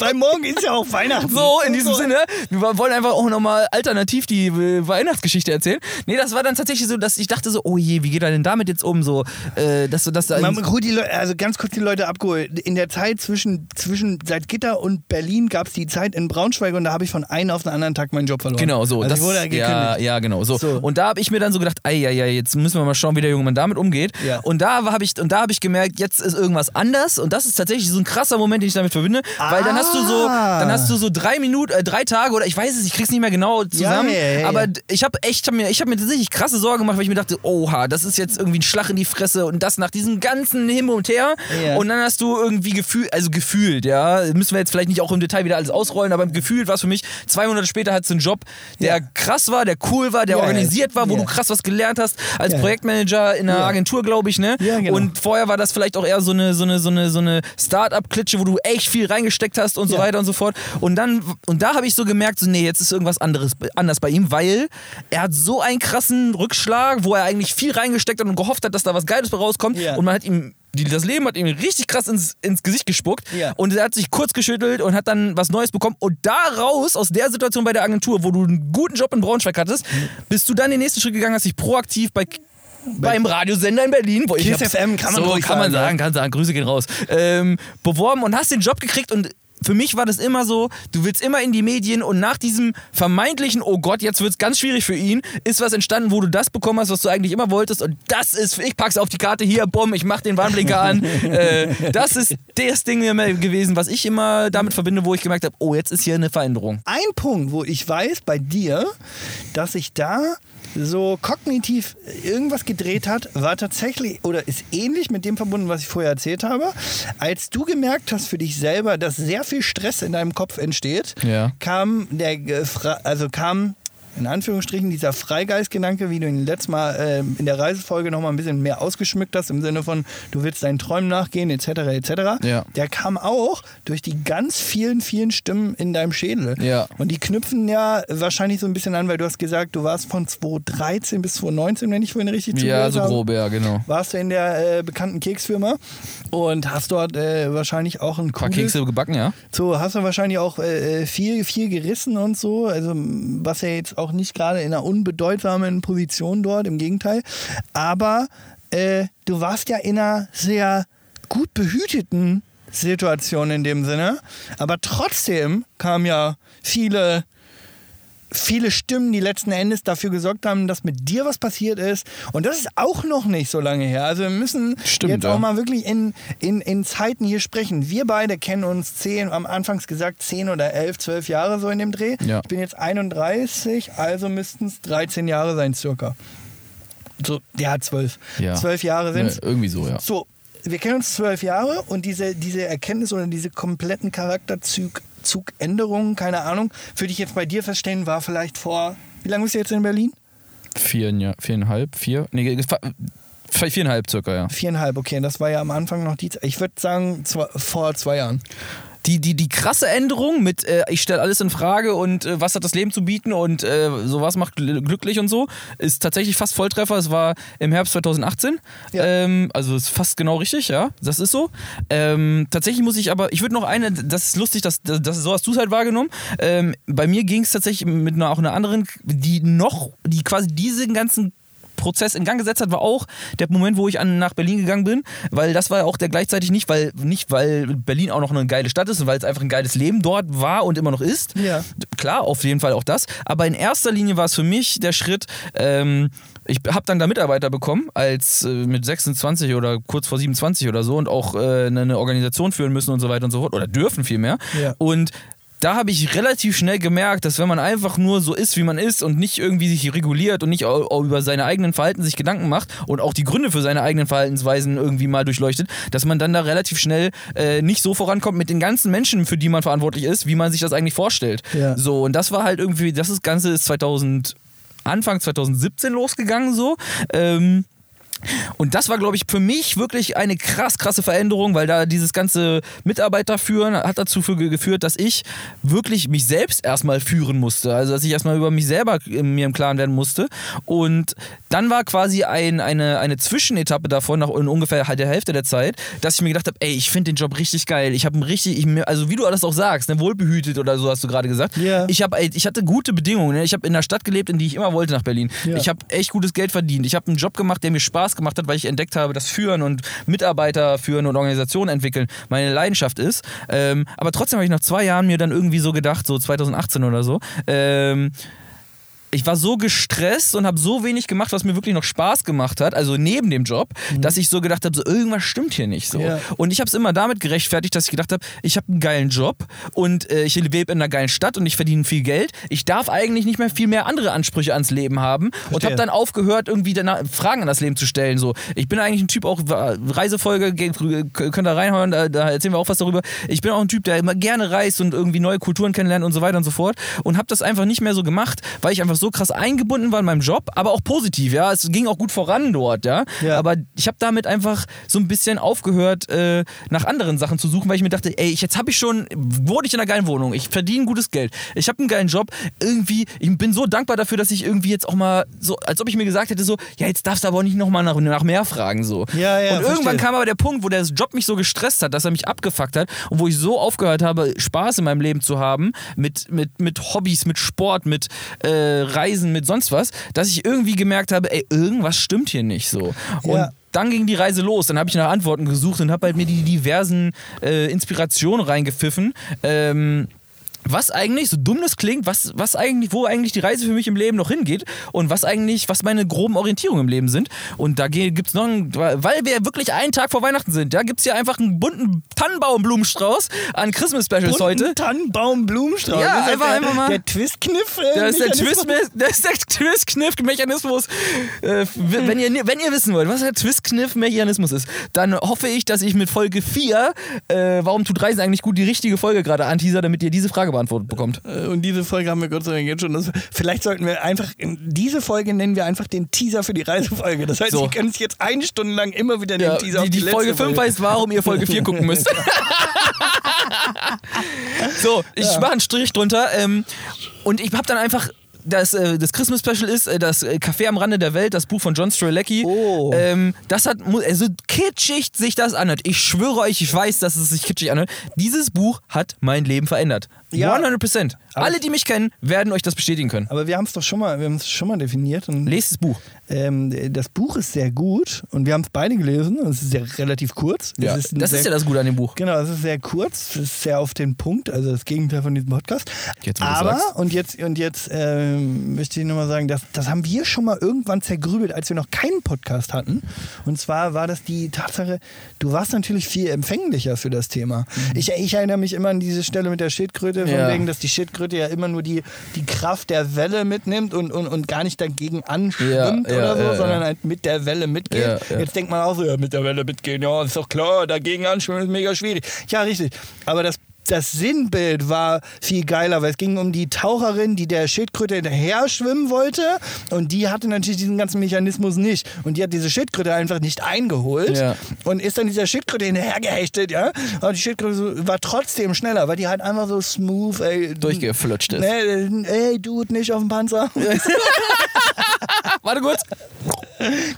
Weil morgen ist ja auch Weihnachten. So, in diesem Sinne, wir wollen einfach auch nochmal alternativ die äh, Weihnachtsgeschichte erzählen. Nee, das war dann tatsächlich so, dass ich dachte so, oh je, wie geht er denn damit jetzt um? So, äh, dass du das Man, gut, die Leute, also ganz kurz die Leute abgeholt. In der Zeit zwischen, zwischen Salzgitter und Berlin gab es die Zeit in Braunschweig und da habe ich von einem auf den anderen Tag meinen Job verloren. Genau, so. Also das, ich wurde ja, gekündigt. ja, genau. So. So. Und da habe ich mir dann so gedacht, ei, ei, ei, jetzt müssen wir mal schauen, wie der junge Mann damit umgeht. Ja. Und da habe ich, und da habe ich gemerkt, jetzt ist irgendwas anders. Und das ist tatsächlich so ein krasser Moment, den ich damit verbinde. Weil dann hast du so, Ah. dann hast du so drei Minuten, äh, drei Tage oder ich weiß es, ich krieg's nicht mehr genau zusammen. Ja, ja, ja, aber ja. ich habe echt, hab mir, ich habe mir tatsächlich krasse Sorgen gemacht, weil ich mir dachte, oha, das ist jetzt irgendwie ein Schlag in die Fresse und das nach diesem ganzen Hin und Her. Ja. Und dann hast du irgendwie gefühlt, also gefühlt, ja, müssen wir jetzt vielleicht nicht auch im Detail wieder alles ausrollen, aber gefühlt war es für mich, zwei Monate später hattest du einen Job, der Ja. krass war, der cool war, der Ja, organisiert war, wo du krass was gelernt hast, als. Projektmanager in einer. Agentur, glaube ich, ne? Genau. Und vorher war das vielleicht auch eher so eine, so eine, so eine, so eine Start-up-Klitsche, wo du echt viel reingesteckt hast und so weiter und so fort. Und dann, und da habe ich so gemerkt, so, nee, jetzt ist irgendwas anderes anders bei ihm, weil er hat so einen krassen Rückschlag, wo er eigentlich viel reingesteckt hat und gehofft hat, dass da was Geiles rauskommt. Und man hat ihm die, das Leben hat ihm richtig krass ins, ins Gesicht gespuckt Ja. und er hat sich kurz geschüttelt und hat dann was Neues bekommen. Und daraus, aus der Situation bei der Agentur, wo du einen guten Job in Braunschweig hattest, bist du dann den nächsten Schritt gegangen, hast dich proaktiv bei beim Radiosender in Berlin, wo ich Kiss hab's- FM kann man so kann man sagen, sagen, kann sagen, Grüße gehen raus, ähm, beworben und hast den Job gekriegt und für mich war das immer so, du willst immer in die Medien und nach diesem vermeintlichen, oh Gott, jetzt wird's ganz schwierig für ihn, ist was entstanden, wo du das bekommen hast, was du eigentlich immer wolltest und das ist, ich pack's auf die Karte, hier, bumm, ich mach den Warnblinker an. äh, das ist das Ding gewesen, was ich immer damit verbinde, wo ich gemerkt habe, oh, jetzt ist hier eine Veränderung. Ein Punkt, wo ich weiß bei dir, dass sich da so kognitiv irgendwas gedreht hat, war tatsächlich oder ist ähnlich mit dem verbunden, was ich vorher erzählt habe. Als du gemerkt hast für dich selber, dass sehr viel Stress in deinem Kopf entsteht, Ja. kam der also kam in Anführungsstrichen dieser Freigeistgedanke, wie du ihn letztes Mal äh, in der Reisefolge noch mal ein bisschen mehr ausgeschmückt hast, im Sinne von, du willst deinen Träumen nachgehen, etc., etc. Ja. Der kam auch durch die ganz vielen, vielen Stimmen in deinem Schädel. Ja. Und die knüpfen ja wahrscheinlich so ein bisschen an, weil du hast gesagt, du warst von 2013 bis 2019, wenn ich vorhin richtig Ja, zugehört so habe grob, ja, genau. warst du in der äh, bekannten Keksfirma und hast dort äh, wahrscheinlich auch ein paar Kekse gebacken, ja. so hast du wahrscheinlich auch äh, viel viel gerissen und so, also was ja jetzt auch nicht gerade in einer unbedeutsamen Position dort, im Gegenteil, aber äh, du warst ja in einer sehr gut behüteten Situation in dem Sinne, aber trotzdem kamen ja viele viele Stimmen, die letzten Endes dafür gesorgt haben, dass mit dir was passiert ist. Und das ist auch noch nicht so lange her. Also wir müssen Stimmt, jetzt ja. auch mal wirklich in, in, in Zeiten hier sprechen. Wir beide kennen uns zehn, am Anfangs gesagt zehn oder elf, zwölf Jahre so in dem Dreh. Ja. Ich bin jetzt 31, also müssten es 13 Jahre sein circa. So, ja, zwölf. Ja. Zwölf Jahre sind Ja, irgendwie so, ja. so, wir kennen uns zwölf Jahre und diese, diese Erkenntnis oder diese kompletten Charakterzug Zugänderungen, keine Ahnung, würde ich jetzt bei dir feststellen, war vielleicht vor, wie lange bist du jetzt in Berlin? Vier, ja, viereinhalb, vier? Nee, fa- viereinhalb circa, ja. Viereinhalb, okay, das war ja am Anfang noch die, ich würde sagen, zwei, vor zwei Jahren. Die, die, die krasse Änderung mit, äh, ich stelle alles in Frage und äh, was hat das Leben zu bieten und äh, sowas macht gl- glücklich und so, ist tatsächlich fast Volltreffer. Es war im Herbst 2018. Ja. Ähm, also ist fast genau richtig, ja. Das ist so. Ähm, tatsächlich muss ich aber, ich würde noch eine, das ist lustig, dass, dass so hast du es halt wahrgenommen. Ähm, bei mir ging es tatsächlich mit einer, auch einer anderen, die noch, die quasi diesen ganzen Prozess in Gang gesetzt hat, war auch der Moment, wo ich an, nach Berlin gegangen bin, weil das war ja auch der gleichzeitig nicht, weil nicht weil Berlin auch noch eine geile Stadt ist und weil es einfach ein geiles Leben dort war und immer noch ist. Ja. Klar, auf jeden Fall auch das. Aber in erster Linie war es für mich der Schritt. Ähm, ich habe dann da Mitarbeiter bekommen, als äh, mit 26 oder kurz vor 27 oder so und auch äh, eine, Organisation führen müssen und so weiter und so fort oder dürfen vielmehr. Ja. Und da habe ich relativ schnell gemerkt, dass wenn man einfach nur so ist, wie man ist und nicht irgendwie sich reguliert und nicht auch, über seine eigenen Verhalten sich Gedanken macht und auch die Gründe für seine eigenen Verhaltensweisen irgendwie mal durchleuchtet, dass man dann da relativ schnell äh, nicht so vorankommt mit den ganzen Menschen, für die man verantwortlich ist, wie man sich das eigentlich vorstellt. Ja. So, und das war halt irgendwie, das ist- Ganze ist 2000, Anfang 2017 losgegangen so. Ähm, Und das war, glaube ich, für mich wirklich eine krass, krasse Veränderung, weil da dieses ganze Mitarbeiter führen hat dazu geführt, dass ich wirklich mich selbst erstmal führen musste. Also, dass ich erstmal über mich selber mir im Klaren werden musste. Und dann war quasi ein, eine, eine Zwischenetappe davon, nach ungefähr der Hälfte der Zeit, dass ich mir gedacht habe, ey, ich finde den Job richtig geil. Ich habe einen richtig, ich, also wie du das auch sagst, ne, wohlbehütet oder so hast du gerade gesagt. Ja. Ich, hab, ich hatte gute Bedingungen. Ne? Ich habe in der Stadt gelebt, in die ich immer wollte nach Berlin. Ja. Ich habe echt gutes Geld verdient. Ich habe einen Job gemacht, der mir Spaß gemacht hat, weil ich entdeckt habe, dass Führen und Mitarbeiter führen und Organisationen entwickeln meine Leidenschaft ist. Ähm, aber trotzdem habe ich nach zwei Jahren mir dann irgendwie so gedacht, so 2018 oder so, ähm, ich war so gestresst und habe so wenig gemacht, was mir wirklich noch Spaß gemacht hat, also neben dem Job, mhm. dass ich so gedacht habe, so irgendwas stimmt hier nicht so. Ja. Und ich habe es immer damit gerechtfertigt, dass ich gedacht habe, ich habe einen geilen Job und äh, ich lebe in einer geilen Stadt und ich verdiene viel Geld. Ich darf eigentlich nicht mehr viel mehr andere Ansprüche ans Leben haben Verstehe. und habe dann aufgehört, irgendwie danach Fragen an das Leben zu stellen. So, ich bin eigentlich ein Typ, auch Reisefolge, könnt ihr reinhören, da, da erzählen wir auch was darüber. Ich bin auch ein Typ, der immer gerne reist und irgendwie neue Kulturen kennenlernt und so weiter und so fort und habe das einfach nicht mehr so gemacht, weil ich einfach so krass eingebunden war in meinem Job, aber auch positiv, ja. Es ging auch gut voran dort, ja. Ja. Aber ich habe damit einfach so ein bisschen aufgehört, äh, nach anderen Sachen zu suchen, weil ich mir dachte, ey, jetzt habe ich schon, wurde ich in einer geilen Wohnung, ich verdiene gutes Geld, ich habe einen geilen Job, irgendwie, ich bin so dankbar dafür, dass ich irgendwie jetzt auch mal so, als ob ich mir gesagt hätte, so, ja, jetzt darfst du aber auch nicht nochmal nach, nach mehr fragen, so. Ja, ja, und irgendwann verstehe. kam aber der Punkt, wo der Job mich so gestresst hat, dass er mich abgefuckt hat und wo ich so aufgehört habe, Spaß in meinem Leben zu haben, mit, mit, mit Hobbys, mit Sport, mit äh, Reisen, mit sonst was, dass ich irgendwie gemerkt habe, ey, irgendwas stimmt hier nicht so. Und Ja. dann ging die Reise los. Dann habe ich nach Antworten gesucht und habe halt mir die diversen äh, Inspirationen reingepfiffen. Ähm, was eigentlich, so dumm das klingt, was, was eigentlich, wo eigentlich die Reise für mich im Leben noch hingeht und was eigentlich, was meine groben Orientierungen im Leben sind. Und da gibt es noch, einen, weil wir wirklich einen Tag vor Weihnachten sind, da gibt es ja einfach einen bunten Tannenbaum-Blumenstrauß an Christmas Specials heute. Tannenbaum, Blumenstrauß. Ja, Das ist einfach- der, einfach mal- Der Twist-Kniff. Äh, Das ist der Mechanismus. Twist, das ist der Twist-Kniff-Mechanismus. Äh, wenn, ihr, wenn ihr wissen wollt, was der Twist-Kniff-Mechanismus ist, dann hoffe ich, dass ich mit Folge 4, äh, warum tut Reisen eigentlich gut, die richtige Folge gerade anteaser, damit ihr diese Frage beantwortet bekommt. Äh, Und diese Folge haben wir Gott sei Dank jetzt schon. Das, vielleicht sollten wir einfach, diese Folge nennen wir einfach den Teaser für die Reisefolge. Das heißt, So. Sie können sich jetzt eine Stunde lang immer wieder den Ja, Teaser die, die die, Folge letzte 5 heißt, warum ihr Folge 4 gucken müsst. so, ich Ja. mache einen Strich drunter. Ähm, und ich habe dann einfach. Das, äh, das Christmas Special ist äh, das äh, Café am Rande der Welt, das Buch von John Strelecki. Oh. Ähm, das hat, also kitschig sich das anhört. Ich schwöre euch, ich weiß, dass es sich kitschig anhört. Dieses Buch hat mein Leben verändert. Ja. 100%. Aber- Alle, die mich kennen, werden euch das bestätigen können. Aber wir haben es doch schon mal, wir haben es schon mal definiert. Und, Lest das Buch. ähm, das Buch ist sehr gut und wir haben es beide gelesen. Es ist ja relativ kurz. Ja, ein das sehr, ist ja das Gute an dem Buch. Genau, es ist sehr kurz, es ist sehr auf den Punkt, also das Gegenteil von diesem Podcast. Jetzt, Aber, und jetzt, und jetzt ähm, möchte ich nur mal sagen, das, das haben wir schon mal irgendwann zergrübelt, als wir noch keinen Podcast hatten. Und zwar war das die Tatsache, du warst natürlich viel empfänglicher für das Thema. Ich, ich erinnere mich immer an diese Stelle mit der Schildkröte, von Mhm. Ja. wegen, dass die Schildkröte ja immer nur die, die Kraft der Welle mitnimmt und, und, und gar nicht dagegen anschwimmt Ja, oder so, ja, ja. sondern halt mit der Welle mitgeht. Jetzt denkt man auch so, ja, mit der Welle mitgehen, ja, ist doch klar, dagegen anschwimmen ist mega schwierig. Ja, richtig. Aber das, das Sinnbild war viel geiler, weil es ging um die Taucherin, die der Schildkröte hinterher schwimmen wollte und die hatte natürlich diesen ganzen Mechanismus nicht und die hat diese Schildkröte einfach nicht eingeholt Ja. und ist dann dieser Schildkröte hinterhergehechtet, ja. Und die Schildkröte war trotzdem schneller, weil die halt einfach so smooth, ey. Durchgeflutscht ist. Ne, ey, Dude, nicht auf dem Panzer. Warte kurz.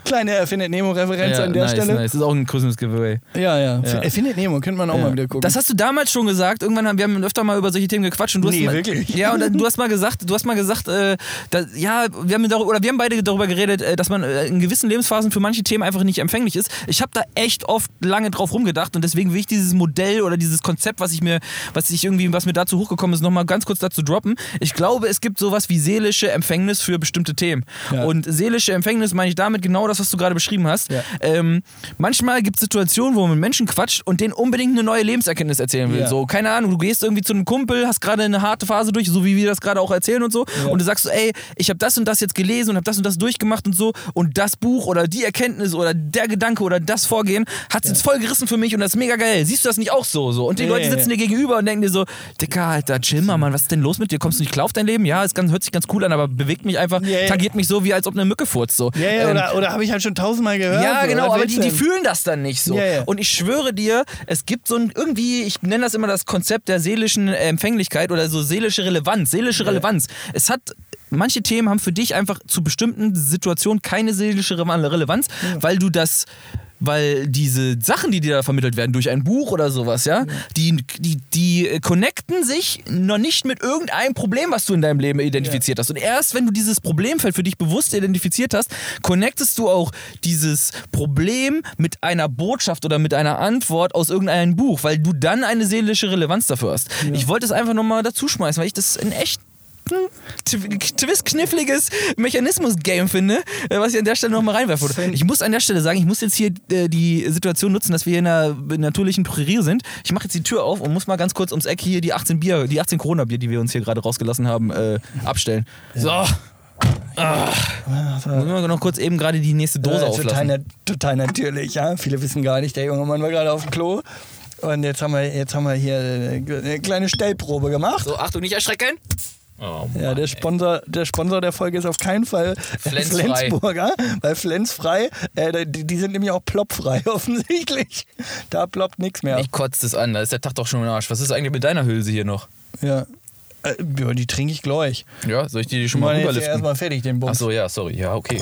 Kleine Erfindet Nemo-Referenz an der nice, Stelle. nice. Das ist auch ein Christmas Giveaway. Ja, ja. Ja. Erfindet Nemo, könnte man auch mal wieder gucken. Das hast du damals schon gesagt. Irgendwann haben wir haben öfter mal über solche Themen gequatscht und du Nee, hast mal, wirklich? Ja, und du hast mal gesagt, du hast mal gesagt, äh, da, ja, wir haben darüber, oder wir haben beide darüber geredet, äh, dass man äh, in gewissen Lebensphasen für manche Themen einfach nicht empfänglich ist. Ich habe da echt oft lange drauf rumgedacht und deswegen will ich dieses Modell oder dieses Konzept, was ich mir, was ich irgendwie, was mir dazu hochgekommen ist, nochmal ganz kurz dazu droppen. Ich glaube, es gibt sowas wie seelische Empfängnis für bestimmte Themen. Ja. Und seelische Empfängnis meine ich damit genau das, was du gerade beschrieben hast. Ja. Ähm, manchmal gibt es Situationen, wo man mit Menschen quatscht und denen unbedingt eine neue Lebenserkenntnis erzählen will. Ja. So, keine Ahnung, du gehst irgendwie zu einem Kumpel, hast gerade eine harte Phase durch, so wie wir das gerade auch erzählen und so, und du sagst so, ey, ich habe das und das jetzt gelesen und habe das und das durchgemacht und so, und das Buch oder die Erkenntnis oder der Gedanke oder das Vorgehen hat es jetzt voll gerissen für mich und das ist mega geil. Siehst du das nicht auch so? so? Und die Leute sitzen dir gegenüber und denken dir so, Dicker, Alter, chill mal, Mann, was ist denn los mit dir? Kommst du nicht klar auf dein Leben? Ja, es hört sich ganz cool an, aber bewegt mich einfach, tangiert mich so, wie als ob eine Mücke furzt. So. Ja, ja, Ähm, oder oder habe ich halt schon tausendmal gehört. Ja, genau, aber die, die fühlen das dann nicht so. Ja, ja. Und ich schwöre dir, es gibt so ein irgendwie, ich nenne das immer das Konzept der seelischen Empfänglichkeit oder so seelische Relevanz. Seelische Relevanz. Es hat. Manche Themen haben für dich einfach zu bestimmten Situationen keine seelische Re- Relevanz, weil du das, weil diese Sachen, die dir da vermittelt werden durch ein Buch oder sowas, ja, die, die, die connecten sich noch nicht mit irgendeinem Problem, was du in deinem Leben identifiziert hast. Und erst wenn du dieses Problemfeld für dich bewusst identifiziert hast, connectest du auch dieses Problem mit einer Botschaft oder mit einer Antwort aus irgendeinem Buch, weil du dann eine seelische Relevanz dafür hast. Ich wollte es einfach nochmal dazu schmeißen, weil ich das in echt twist-kniffliges Mechanismus-Game finde, äh, was ich an der Stelle nochmal reinwerfen würde. Ich muss an der Stelle sagen, ich muss jetzt hier äh, die Situation nutzen, dass wir in einer natürlichen Prärie sind. Ich mache jetzt die Tür auf und muss mal ganz kurz ums Eck hier die 18 Bier, die 18 Corona-Bier, die wir uns hier gerade rausgelassen haben, äh, abstellen. So. Ah. Müssen wir noch kurz eben gerade die nächste Dose Ja, total, auflassen. na- total natürlich, ja. Viele wissen gar nicht, der junge Mann war gerade auf dem Klo. Und jetzt haben wir, jetzt haben wir hier äh, eine kleine Stellprobe gemacht. So, Achtung, nicht erschrecken. Oh, Ja, der Sponsor, der Sponsor der Folge ist auf keinen Fall Flensfrei. Flensburger, weil Flensfrei, äh, die, die sind nämlich auch ploppfrei offensichtlich. Da ploppt nichts mehr. Ich kotze das an, da ist der Tag doch schon im Arsch. Was ist eigentlich mit deiner Hülse hier noch? Ja. Äh, ja, die trinke ich gleich. Ja, soll ich die schon Ich mal rüberliften? erstmal fertig, den Bums. Achso, ja, sorry. Ja, okay.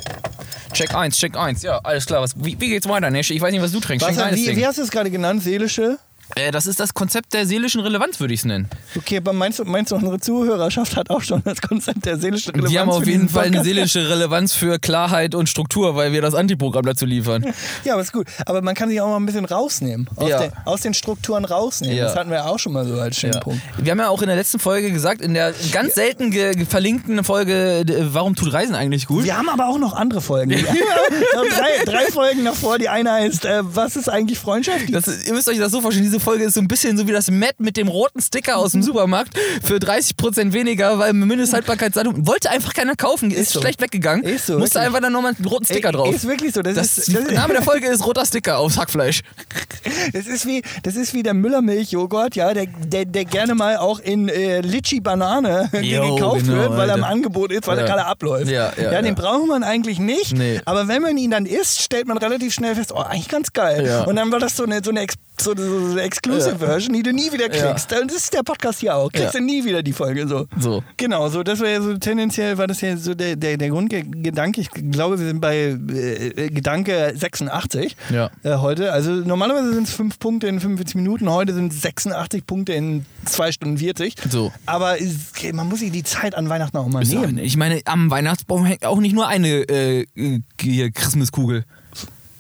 Check 1, Check 1. Ja, alles klar. Was, wie, wie geht's weiter, Nesch? Ich weiß nicht, was du trinkst. Was, wie, wie hast du es gerade genannt? Seelische? Äh, das ist das Konzept der seelischen Relevanz, würde ich es nennen. Okay, aber meinst du, meinst du, unsere Zuhörerschaft hat auch schon das Konzept der seelischen Relevanz? Die haben auf jeden Fall eine seelische Relevanz für Klarheit und Struktur, weil wir das Antiprogramm dazu liefern. Ja, aber ist gut. Aber man kann sich auch mal ein bisschen rausnehmen. Aus, Ja. den, aus den Strukturen rausnehmen. Ja. Das hatten wir auch schon mal so als Ja. Schnittpunkt. Wir haben ja auch in der letzten Folge gesagt, in der ganz selten verlinkten Folge, warum tut Reisen eigentlich gut? Wir haben aber auch noch andere Folgen. Drei, drei Folgen davor. Die eine heißt, äh, was ist eigentlich Freundschaft? Das, ihr müsst euch das so vorstellen, diese Folge ist so ein bisschen so wie das Matt mit dem roten Sticker aus dem Supermarkt für 30% weniger, weil Mindesthaltbarkeitsdatum wollte einfach keiner kaufen, ist, Ist so. schlecht weggegangen. Ist so, Musste wirklich. einfach dann nochmal einen roten Sticker drauf. Ist wirklich so. Das, das, ist, das, der Name der Folge ist roter Sticker aufs Hackfleisch. das, ist wie, das ist wie der Müllermilchjoghurt, ja, der, der, der gerne mal auch in äh, Litchi-Banane gekauft genau, wird, weil er im. Angebot ist, weil Ja. er gerade abläuft. Ja, ja, den ja. braucht man eigentlich nicht. Nee. Aber wenn man ihn dann isst, stellt man relativ schnell fest, oh, eigentlich ganz geil. Und dann war das so eine, so eine, Ex so eine, so eine Exclusive-Version, die du nie wieder Ja. kriegst. Und das ist der Podcast hier auch. Kriegst Ja. du nie wieder die Folge so. So. Genau, so das wäre ja so tendenziell war das ja so der, der, der Grundgedanke. Ich glaube, wir sind bei äh, Gedanke 86 Ja. äh, heute. Also normalerweise sind es 5 Punkte in 45 Minuten, heute sind es 86 Punkte in 2 Stunden 40. So. Aber es- man muss sich die Zeit an Weihnachten auch mal So, nehmen. Ich meine, am Weihnachtsbaum hängt auch nicht nur eine äh, äh, Christmaskugel.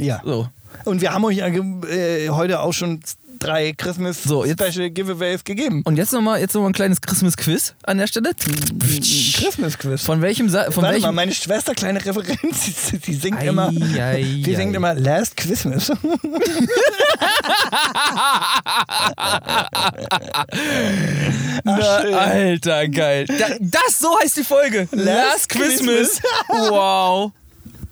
Ja. So. Und wir haben euch äh, heute auch schon drei Christmas So, jetzt- Special Giveaways gegeben. Und jetzt nochmal jetzt noch mal ein kleines Christmas-Quiz an der Stelle. Christmas Quiz. Von welchem Sa von Warte welchem mal, meine Schwester, kleine Referenz, sie, sie singt Ei, immer, ei, sie singt ei. immer Last Christmas. Na. Alter, geil. Da, das, so heißt die Folge. Last Christmas. Wow.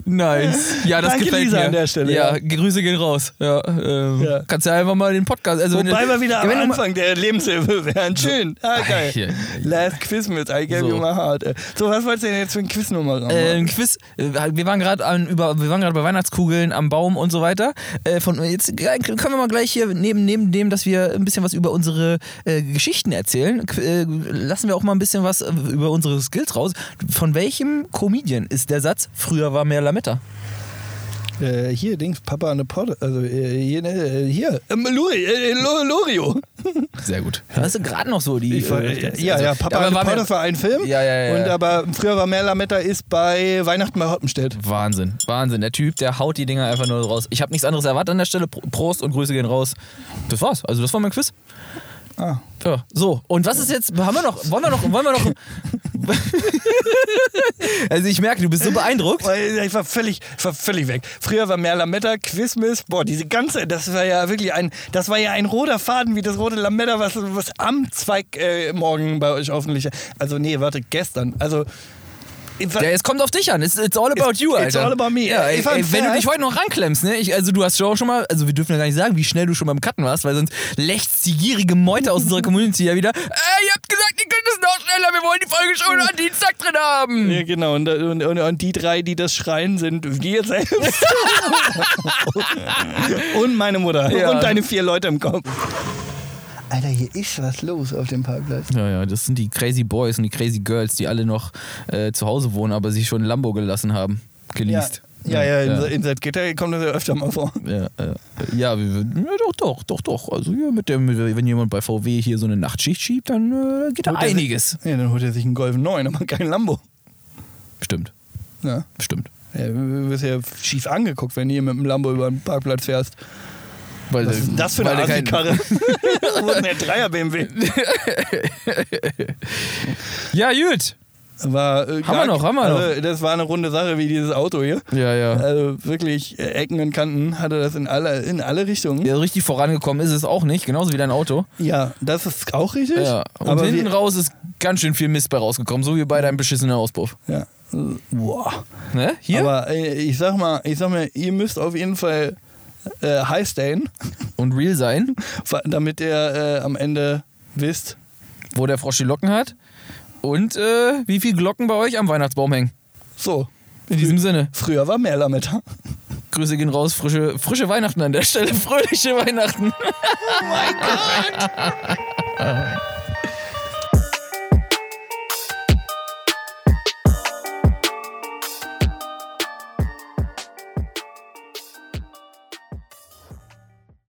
Nice. Ja, das Danke, gefällt Lisa, mir. an der Stelle, Ja, ja. Grüße gehen raus. Ja, ähm, Ja. Kannst ja einfach mal den Podcast. Also wenn Wobei du- wir wieder am wenn Anfang der Lebenshilfe wären. Schön. Ah, geil. hier. Last Christmas, I gave So. you my heart. So, was wolltest du denn jetzt für ein Quiznummer machen? Äh, ein Quiz. Äh, Wir waren gerade bei Weihnachtskugeln am Baum und so weiter. Äh, von jetzt äh, können wir mal gleich hier neben neben dem, dass wir ein bisschen was über unsere äh, Geschichten erzählen, äh, lassen wir auch mal ein bisschen was äh, über unsere Skills raus. Von welchem Comedian ist der Satz? Früher war mehr Lametta. Äh, hier, Dings, Papa der Pod. Also, äh, hier, äh, hier. Ähm, Lori, äh, Lo- Lorio. Sehr gut. Hast du gerade noch so die? Ich war, äh, ja, also- ja, Papa an der war Pod war ein Film. Ja, ja, ja, Und ja. aber früher war mehr Lametta ist bei Weihnachten bei Hoppenstedt. Wahnsinn, Wahnsinn. Der Typ, der haut die Dinger einfach nur raus. Ich habe nichts anderes erwartet an der Stelle. Pro- Prost und Grüße gehen raus. Das war's. Also das war mein Quiz. Ah. Ja, so. Und was ist jetzt? Haben wir noch? Wollen wir noch? Wollen wir noch? also ich merke, du bist so beeindruckt. Ich war völlig, war völlig weg. Früher war mehr Lametta, Quizmiss, boah, diese ganze, das war ja wirklich ein, das war ja ein roter Faden wie das rote Lametta, was, was am Zweig äh, morgen bei euch hoffentlich. Also nee, warte, gestern. Also war- Ja, es kommt auf dich an. It's, it's all about It's- you, Alter. it's all about me. Ja, ey, ey, wenn du dich heute noch ranklemmst, ne? Ich, also du hast schon schon mal, also wir dürfen ja gar nicht sagen, wie schnell du schon beim Cutten warst, weil sonst lächzt die gierige Meute aus unserer Community ja wieder. Ey, ihr habt gesagt, ihr könnt es noch schneller, wir wollen die Folge schon an Dienstag drin haben. Ja, genau. Und, und, und, und die drei, die das schreien, sind wir selbst. und meine Mutter. Ja. Und deine vier Leute im Kopf. Alter, hier ist was los auf dem Parkplatz. Ja, ja, das sind die Crazy Boys und die Crazy Girls, die alle noch äh, zu Hause wohnen, aber sich schon ein Lambo gelassen haben. Geleast. Ja, ja, in, ja. in Salzgitter kommt das ja öfter mal vor. Ja, ja. ja, wir, ja doch, doch, doch, doch. Also hier mit dem, wenn jemand bei VW hier so eine Nachtschicht schiebt, dann äh, geht da er sich- einiges. Ja, dann holt er sich einen Golf 9, aber kein Lambo. Stimmt, Ja. stimmt. Ja, du wirst ja schief angeguckt, wenn du hier mit dem Lambo über den Parkplatz fährst. Weil, Was ist denn das für eine der kein- der Dreier BMW? Ja, gut. War, äh, Haben wir noch, haben wir also, Das war eine runde Sache wie dieses Auto hier. Ja, ja. Also wirklich äh, Ecken und Kanten hatte das in alle, in alle Richtungen. ja. Richtig vorangekommen ist es auch nicht, genauso wie dein Auto. Ja, das ist auch richtig. Ja. Und aber hinten raus ist ganz schön viel Mist bei rausgekommen, so wie bei deinem beschissenen Auspuff. ja. Boah. Ne? Hier? Aber äh, ich sag mal, ich sag mal, ihr müsst auf jeden Fall äh, high stayen, Und real sein, damit ihr äh, am Ende wisst. wo der Frosch die Locken hat. Und äh, wie viele Glocken bei euch am Weihnachtsbaum hängen. So. In diesem Sinne. Früher war mehr Lametta. Grüße gehen raus, frische, frische Weihnachten an der Stelle. Fröhliche Weihnachten. Oh mein Gott!